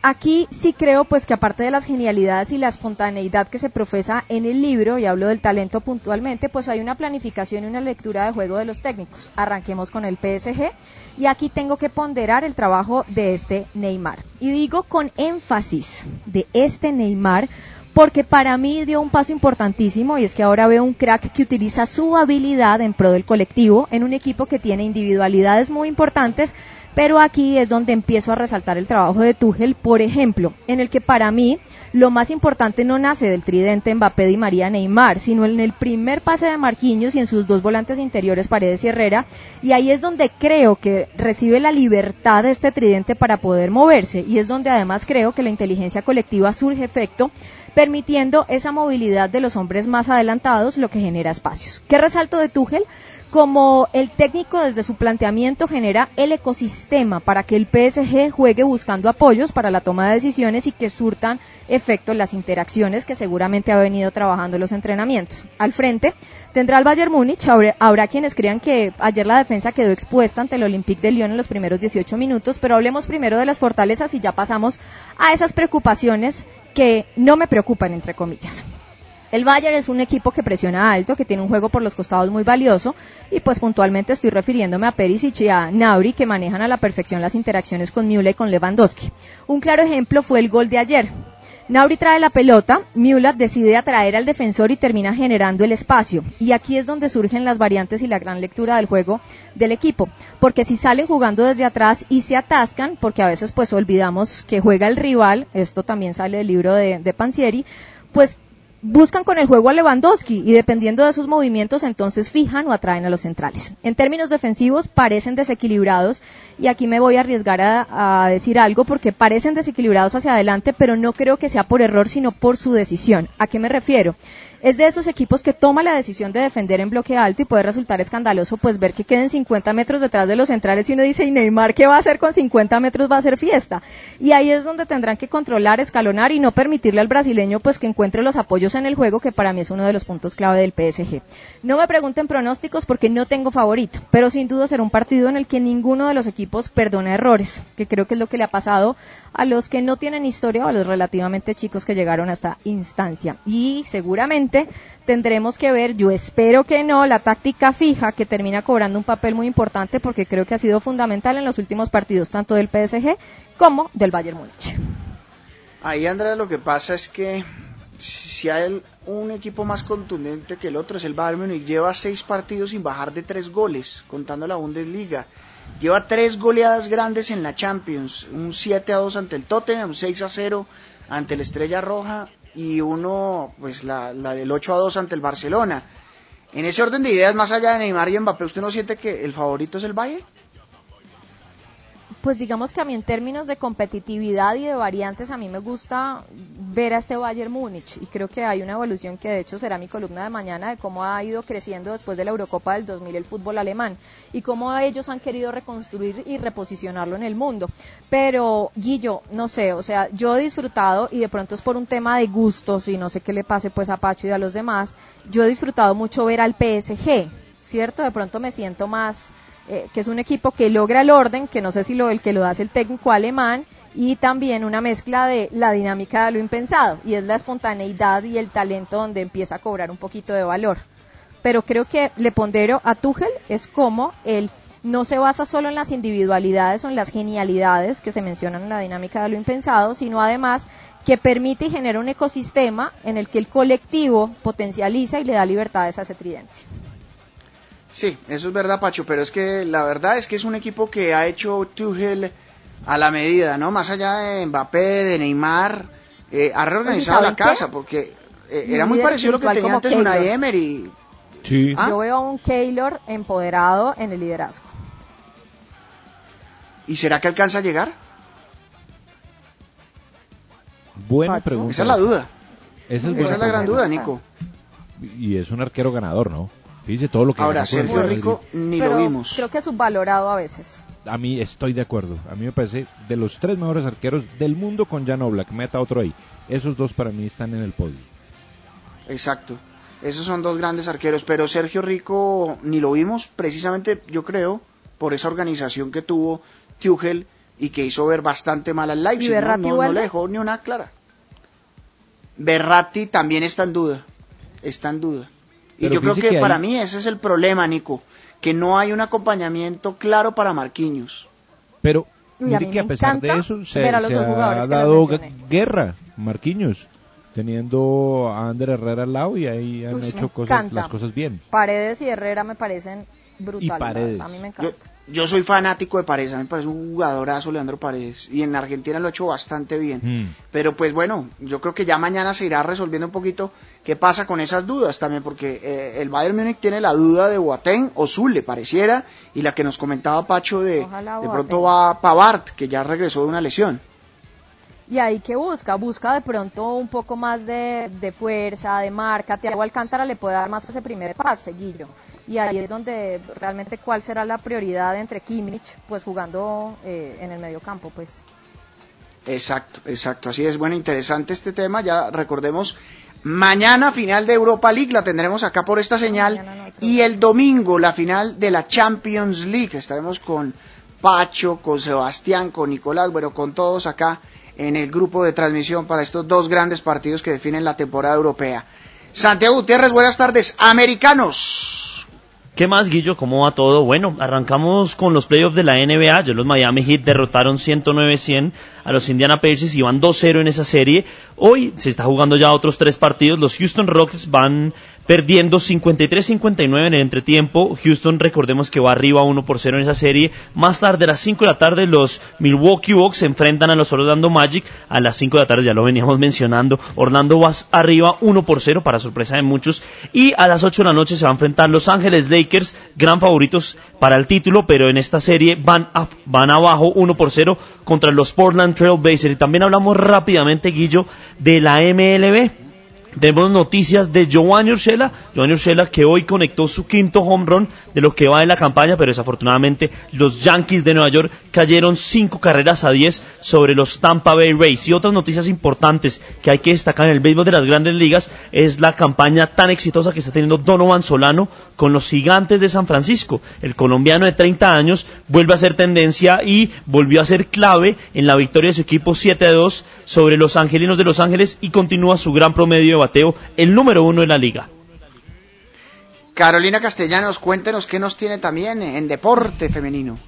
Aquí sí creo pues que aparte de las genialidades y la espontaneidad que se profesa en el libro, y hablo del talento puntualmente, pues hay una planificación y una lectura de juego de los técnicos. Arranquemos con el PSG y aquí tengo que ponderar el trabajo de este Neymar. Y digo con énfasis de este Neymar porque para mí dio un paso importantísimo y es que ahora veo un crack que utiliza su habilidad en pro del colectivo en un equipo que tiene individualidades muy importantes, pero aquí es donde empiezo a resaltar el trabajo de Tuchel, por ejemplo, en el que para mí lo más importante no nace del tridente Mbappé y María Neymar, sino en el primer pase de Marquinhos y en sus dos volantes interiores Paredes y Herrera, y ahí es donde creo que recibe la libertad de este tridente para poder moverse, y es donde además creo que la inteligencia colectiva surge efecto permitiendo esa movilidad de los hombres más adelantados, lo que genera espacios. ¿Qué resalto de Tuchel? Como el técnico desde su planteamiento genera el ecosistema para que el PSG juegue buscando apoyos para la toma de decisiones y que surtan efecto las interacciones que seguramente ha venido trabajando los entrenamientos. Al frente tendrá el Bayern Múnich, habrá quienes crean que ayer la defensa quedó expuesta ante el Olympique de Lyon en los primeros 18 minutos, pero hablemos primero de las fortalezas y ya pasamos a esas preocupaciones que no me preocupan, entre comillas. El Bayern es un equipo que presiona alto, que tiene un juego por los costados muy valioso y pues puntualmente estoy refiriéndome a Perisic y a Nauri que manejan a la perfección las interacciones con Müller y con Lewandowski. Un claro ejemplo fue el gol de ayer. Nauri trae la pelota, Müller decide atraer al defensor y termina generando el espacio. Y aquí es donde surgen las variantes y la gran lectura del juego del equipo. Porque si salen jugando desde atrás y se atascan, porque a veces pues olvidamos que juega el rival, esto también sale del libro de, Pansieri, pues buscan con el juego a Lewandowski y dependiendo de sus movimientos entonces fijan o atraen a los centrales. En términos defensivos parecen desequilibrados y aquí me voy a arriesgar a, a, decir algo porque parecen desequilibrados hacia adelante pero no creo que sea por error sino por su decisión. ¿A qué me refiero? Es de esos equipos que toma la decisión de defender en bloque alto y puede resultar escandaloso pues ver que queden 50 metros detrás de los centrales y uno dice, ¿y Neymar qué va a hacer con 50 metros? Va a ser fiesta. Y ahí es donde tendrán que controlar, escalonar y no permitirle al brasileño pues que encuentre los apoyos en el juego que para mí es uno de los puntos clave del PSG. No me pregunten pronósticos porque no tengo favorito, pero sin duda será un partido en el que ninguno de los equipos perdona errores, que creo que es lo que le ha pasado a los que no tienen historia o a los relativamente chicos que llegaron a esta instancia. Y seguramente tendremos que ver, yo espero que no, la táctica fija que termina cobrando un papel muy importante porque creo que ha sido fundamental en los últimos partidos, tanto del PSG como del Bayern Múnich. Ahí, Andrea, lo que pasa es que si hay un equipo más contundente que el otro es el Bayern Múnich. Lleva seis partidos sin bajar de tres goles, contando la Bundesliga. Lleva tres goleadas grandes en la Champions, un 7 a 2 ante el Tottenham, un 6 a 0 ante la Estrella Roja y uno, pues la, del 8 a 2 ante el Barcelona. En ese orden de ideas, más allá de Neymar y Mbappé, ¿usted no siente que el favorito es el Bayern? Pues digamos que a mí en términos de competitividad y de variantes, a mí me gusta ver a este Bayern Múnich y creo que hay una evolución que de hecho será mi columna de mañana de cómo ha ido creciendo después de la Eurocopa del 2000 el fútbol alemán y cómo ellos han querido reconstruir y reposicionarlo en el mundo. Pero Guillo, no sé, o sea, yo he disfrutado y de pronto es por un tema de gustos y no sé qué le pase pues a Pacho y a los demás, yo he disfrutado mucho ver al PSG, ¿cierto? De pronto me siento más eh, que es un equipo que logra el orden, que no sé si lo, el que lo hace el técnico alemán, y también una mezcla de la dinámica de lo impensado, y es la espontaneidad y el talento donde empieza a cobrar un poquito de valor. Pero creo que le pondero a Tuchel es como él no se basa solo en las individualidades o en las genialidades que se mencionan en la dinámica de lo impensado, sino además que permite y genera un ecosistema en el que el colectivo potencializa y le da libertades a ese tridente. Sí, eso es verdad, Pacho, pero es que la verdad es que es un equipo que ha hecho Tuchel a la medida, ¿no? Más allá de Mbappé, de Neymar, eh, ha reorganizado la casa, porque eh, era muy parecido a lo que tenía antes una Emery. Sí. ¿Ah? Yo veo a un Keylor empoderado en el liderazgo. ¿Y será que alcanza a llegar? Buena Pacho. pregunta. Esa es la duda. Esa es, Esa buena es la gran duda, Nico. Y es un arquero ganador, ¿no? Dice todo lo que Ahora, Sergio Rico ni Pero lo vimos. creo que es subvalorado a veces. A mí estoy de acuerdo. A mí me parece de los tres mejores arqueros del mundo con Jan Oblak. Meta otro ahí. Esos dos para mí están en el podio. Exacto. Esos son dos grandes arqueros, pero Sergio Rico ni lo vimos precisamente, yo creo, por esa organización que tuvo Tuchel y que hizo ver bastante mal al Leipzig. ¿Y ¿no? Berratti no, le dejó ni una clara. Berratti también está en duda. Está en duda. Y yo creo que, para mí ese es el problema, Nico, que no hay un acompañamiento claro para Marquinhos. Pero Uy, a mire mí que a me pesar de eso se, se ha dado guerra, Marquinhos, teniendo a Ander Herrera al lado y ahí han Uy, hecho cosas, las cosas bien. Paredes y Herrera me parecen brutales. Paredes. A mí me Yo, encanta. yo soy fanático de Paredes, a mí me parece un jugadorazo Leandro Paredes. Y en Argentina lo ha hecho bastante bien. Mm. Pero pues bueno, yo creo que ya mañana se irá resolviendo un poquito qué pasa con esas dudas también, porque eh, el Bayern Múnich tiene la duda de Boateng o Zule, pareciera, y la que nos comentaba Pacho de Ojalá de pronto va Pavard, que ya regresó de una lesión. Y ahí que busca, busca de pronto un poco más de, de fuerza, de marca. Thiago Alcántara le puede dar más ese primer pase, Guillo. Y ahí es donde realmente cuál será la prioridad entre Kimmich, pues jugando eh, en el medio campo, pues. Exacto, exacto, así es. Bueno, interesante este tema, ya recordemos, mañana final de Europa League, la tendremos acá por esta señal, y el domingo la final de la Champions League, estaremos con Pacho, con Sebastián, con Nicolás, bueno, con todos acá en el grupo de transmisión para estos dos grandes partidos que definen la temporada europea. Santiago Gutiérrez, buenas tardes, americanos. ¿Qué más, Guillo? ¿Cómo va todo? Bueno, arrancamos con los playoffs de la NBA. Ya los Miami Heat derrotaron 109-100 a los Indiana Pacers y van 2-0 en esa serie. Hoy se está jugando ya otros tres partidos. Los Houston Rockets van perdiendo 53-59 en el entretiempo. Houston, recordemos que va arriba 1 por 0 en esa serie. Más tarde, a las 5 de la tarde, los Milwaukee Bucks se enfrentan a los Orlando Magic. A las 5 de la tarde, ya lo veníamos mencionando, Orlando va arriba 1 por 0 para sorpresa de muchos. Y a las 8 de la noche se va a enfrentar Los Ángeles Lakers, gran favoritos para el título, pero en esta serie van, a- van abajo 1 por 0 contra los Portland Trail Blazers. Y también hablamos rápidamente, Guillo, de la MLB. Tenemos noticias de Giovanni Urshela, Giovanni Urshela que hoy conectó su quinto home run de lo que va de la campaña, pero desafortunadamente los Yankees de Nueva York cayeron cinco carreras a 10 sobre los Tampa Bay Rays. Y otras noticias importantes que hay que destacar en el béisbol de las grandes ligas es la campaña tan exitosa que está teniendo Donovan Solano con los gigantes de San Francisco. El colombiano de 30 años vuelve a ser tendencia y volvió a ser clave en la victoria de su equipo 7 a 2 sobre los angelinos de Los Ángeles y continúa su gran promedio de bateo, el número uno de la liga. Carolina Castellanos, cuéntenos qué nos tiene también en deporte femenino.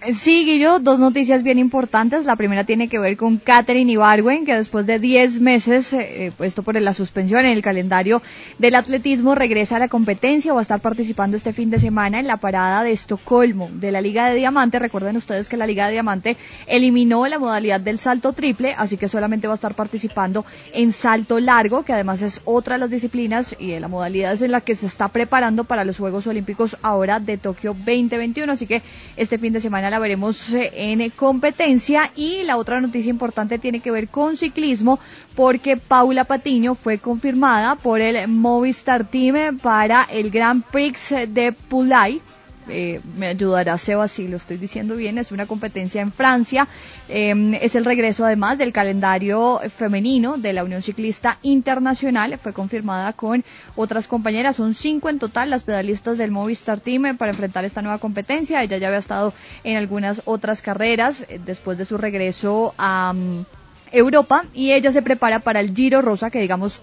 Sí, Guillo, dos noticias bien importantes. La primera tiene que ver con Katherine Ibargüen, que después de 10 meses, eh, puesto por la suspensión en el calendario del atletismo, regresa a la competencia va a estar participando este fin de semana en la parada de Estocolmo de la Liga de Diamante. Recuerden ustedes que la Liga de Diamante eliminó la modalidad del salto triple, así que solamente va a estar participando en salto largo, que además es otra de las disciplinas y de la modalidad en la que se está preparando para los Juegos Olímpicos ahora de Tokio 2021. Así que este fin de semana la veremos eh, en competencia. Y la otra noticia importante tiene que ver con ciclismo porque Paula Patiño fue confirmada por el Movistar Team para el Grand Prix de Pulay eh, me ayudará Seba si lo estoy diciendo bien, es una competencia en Francia, eh, es el regreso además del calendario femenino de la Unión Ciclista Internacional, fue confirmada con otras compañeras, son cinco en total las pedalistas del Movistar Team para enfrentar esta nueva competencia, ella ya había estado en algunas otras carreras eh, después de su regreso a... Um, Europa y ella se prepara para el Giro Rosa que digamos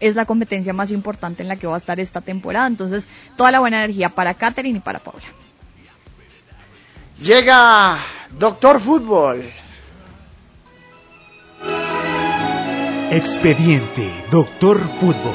es la competencia más importante en la que va a estar esta temporada. Entonces, toda la buena energía para Katherine y para Paula. Llega Doctor Fútbol. Expediente Doctor Fútbol.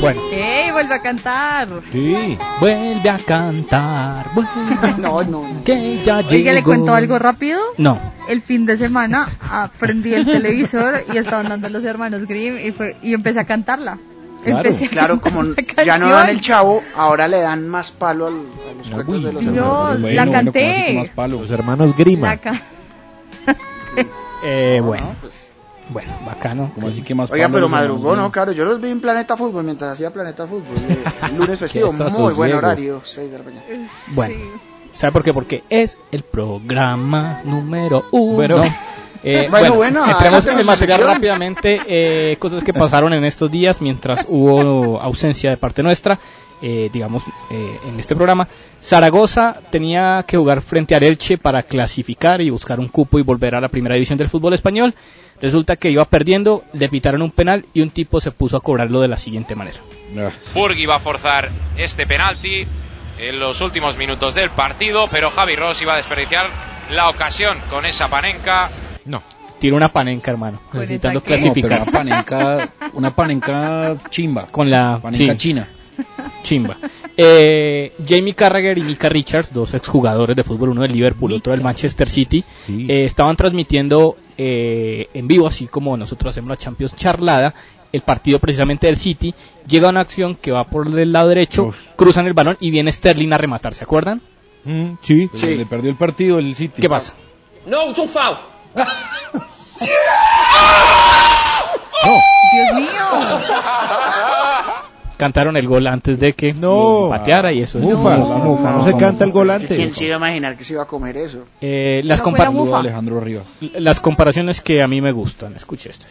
Bueno. ¡Ey! Vuelve a cantar. Sí. Vuelve a cantar. Vuelve no, no, no. Que ya Oiga, ¿le cuento algo rápido? No. El fin de semana aprendí el televisor y estaban dando los hermanos Grimm y, fue, y empecé a cantarla. Claro, Empecé claro como ya no dan el chavo, ahora le dan más palo al, a los cuentos de los no, hermanos. la Bueno, canté. bueno, ¿cómo así que más palo? Los hermanos Grima. La ca- Eh, bueno. Bueno, bacano. Como así que más Oiga, pero madrugó? ¿no? Claro, yo los vi en Planeta Fútbol mientras hacía Planeta Fútbol. eh, lunes festivo, muy buen horario, 6 de la mañana. Bueno, ¿sabe por qué? Porque es el programa número uno. Bueno. Eh, Bueno, bueno, bueno, entremos en el material rápidamente. eh, cosas que pasaron en estos días mientras hubo ausencia de parte nuestra. eh, digamos, eh, en este programa. Zaragoza tenía que jugar frente al Elche para clasificar y buscar un cupo y volver a la primera división del fútbol español. Resulta que iba perdiendo, le pitaron un penal y un tipo se puso a cobrarlo de la siguiente manera. Furgi va a forzar este penalti en los últimos minutos del partido, pero Javi Ross iba a desperdiciar la ocasión con esa panenca. No. Tira una panenca, hermano, necesitando No, clasificar. una panenca, una panenca chimba. Con la Panenca sí, china. Chimba. Eh, Jamie Carragher y Mika Richards, dos exjugadores de fútbol, uno del Liverpool, otro del Manchester City, eh, estaban transmitiendo eh, en vivo, así como nosotros hacemos la Champions charlada, el partido precisamente del City. Llega una acción que va por el lado derecho, cruzan el balón y viene Sterling a rematar, ¿se acuerdan? sí. Le perdió el partido el City. ¿Qué pasa? No, es un foul. Dios mío. Cantaron el gol antes de que no. pateara y eso es Mufa, mufa, no se canta el gol antes. ¿Quién se iba a imaginar que se iba a comer eso? Eh, las, No. Alejandro Rivas. las comparaciones que a mí me gustan, escuche este.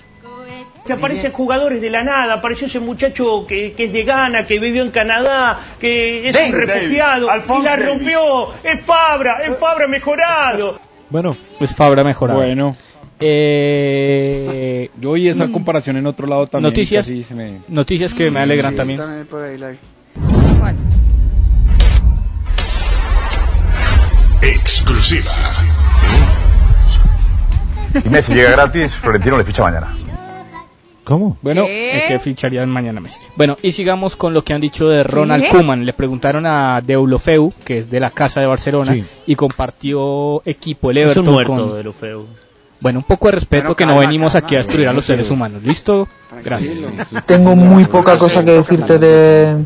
Que aparecen jugadores de la nada, apareció ese muchacho que, que es de Ghana, que vivió en Canadá, que es Dave un refugiado, y la rompió, es Fabra, es Fabra mejorado. Bueno. Es Fabra mejorado. Bueno. Eh, Yo oí esa comparación en otro lado también. Noticias, se me- noticias que me alegran Sí, también. por ahí la vi. Exclusiva. Y Messi llega gratis, Florentino le ficha mañana. ¿Cómo? Bueno, ¿Qué? es que ficharían mañana Messi. Bueno, y sigamos con lo que han dicho de Ronald ¿Qué? Koeman. Le preguntaron a Deulofeu, que es de la casa de Barcelona, Sí. y compartió equipo el Es un Everton muerto con... de Lofeu. Bueno, un poco de respeto Bueno, que no calma, venimos calma, aquí a destruir a los seres humanos. ¿Listo? Gracias. Tengo muy poca cosa que decirte de,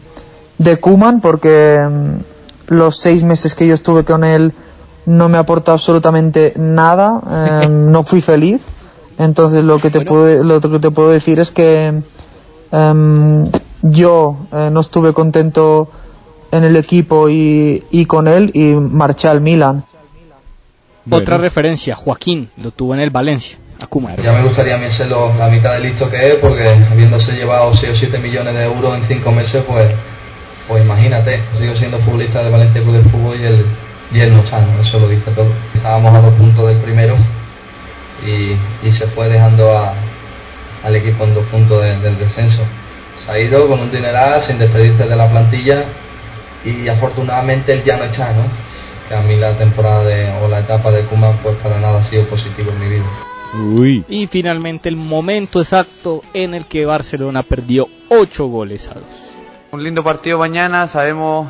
de Kuman porque mm, los seis meses que yo estuve con él no me aportó absolutamente nada, eh, no fui feliz. Entonces lo que te puedo, lo que te puedo decir es que em, yo eh, no estuve contento en el equipo y, y con él y marché al Milan. Otra referencia, Joaquín, lo tuvo en el Valencia, a Koeman. Ya me gustaría a mí ser lo- la mitad de listo que es, porque habiéndose llevado 6 o 7 millones de euros en 5 meses, pues, pues imagínate, sigo siendo futbolista de Valencia Club de Fútbol y él, y él no está, ¿no? eso lo dice todo. Estábamos a dos puntos del primero y, y se fue dejando a- al equipo en dos puntos de- del descenso. Se ha ido con un dineral sin despedirse de la plantilla y afortunadamente él ya no está, ¿no? Que a mí la temporada de, o la etapa de Kuman pues para nada ha sido positivo en mi vida. Uy. Y finalmente el momento exacto en el que Barcelona perdió 8 goles a 2. Un lindo partido mañana, sabemos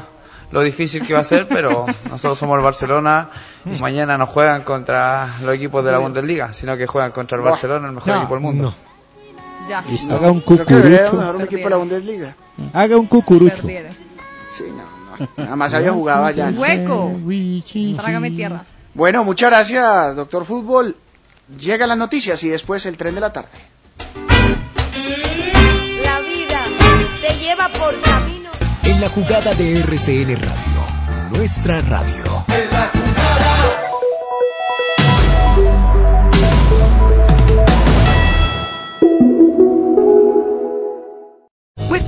lo difícil que va a ser, pero nosotros somos el Barcelona y mañana no juegan contra los equipos de la Bundesliga, sino que juegan contra el Barcelona, el mejor equipo del mundo. Ya. Haga un cucurucho. Haga un cucurucho. Sí, no, no. Nada más había jugado allá. Hueco. Trágame tierra. Bueno, muchas gracias, doctor Fútbol. Llegan las noticias y después el tren de la tarde. La vida te lleva por camino. En la jugada de RCN Radio, nuestra radio. With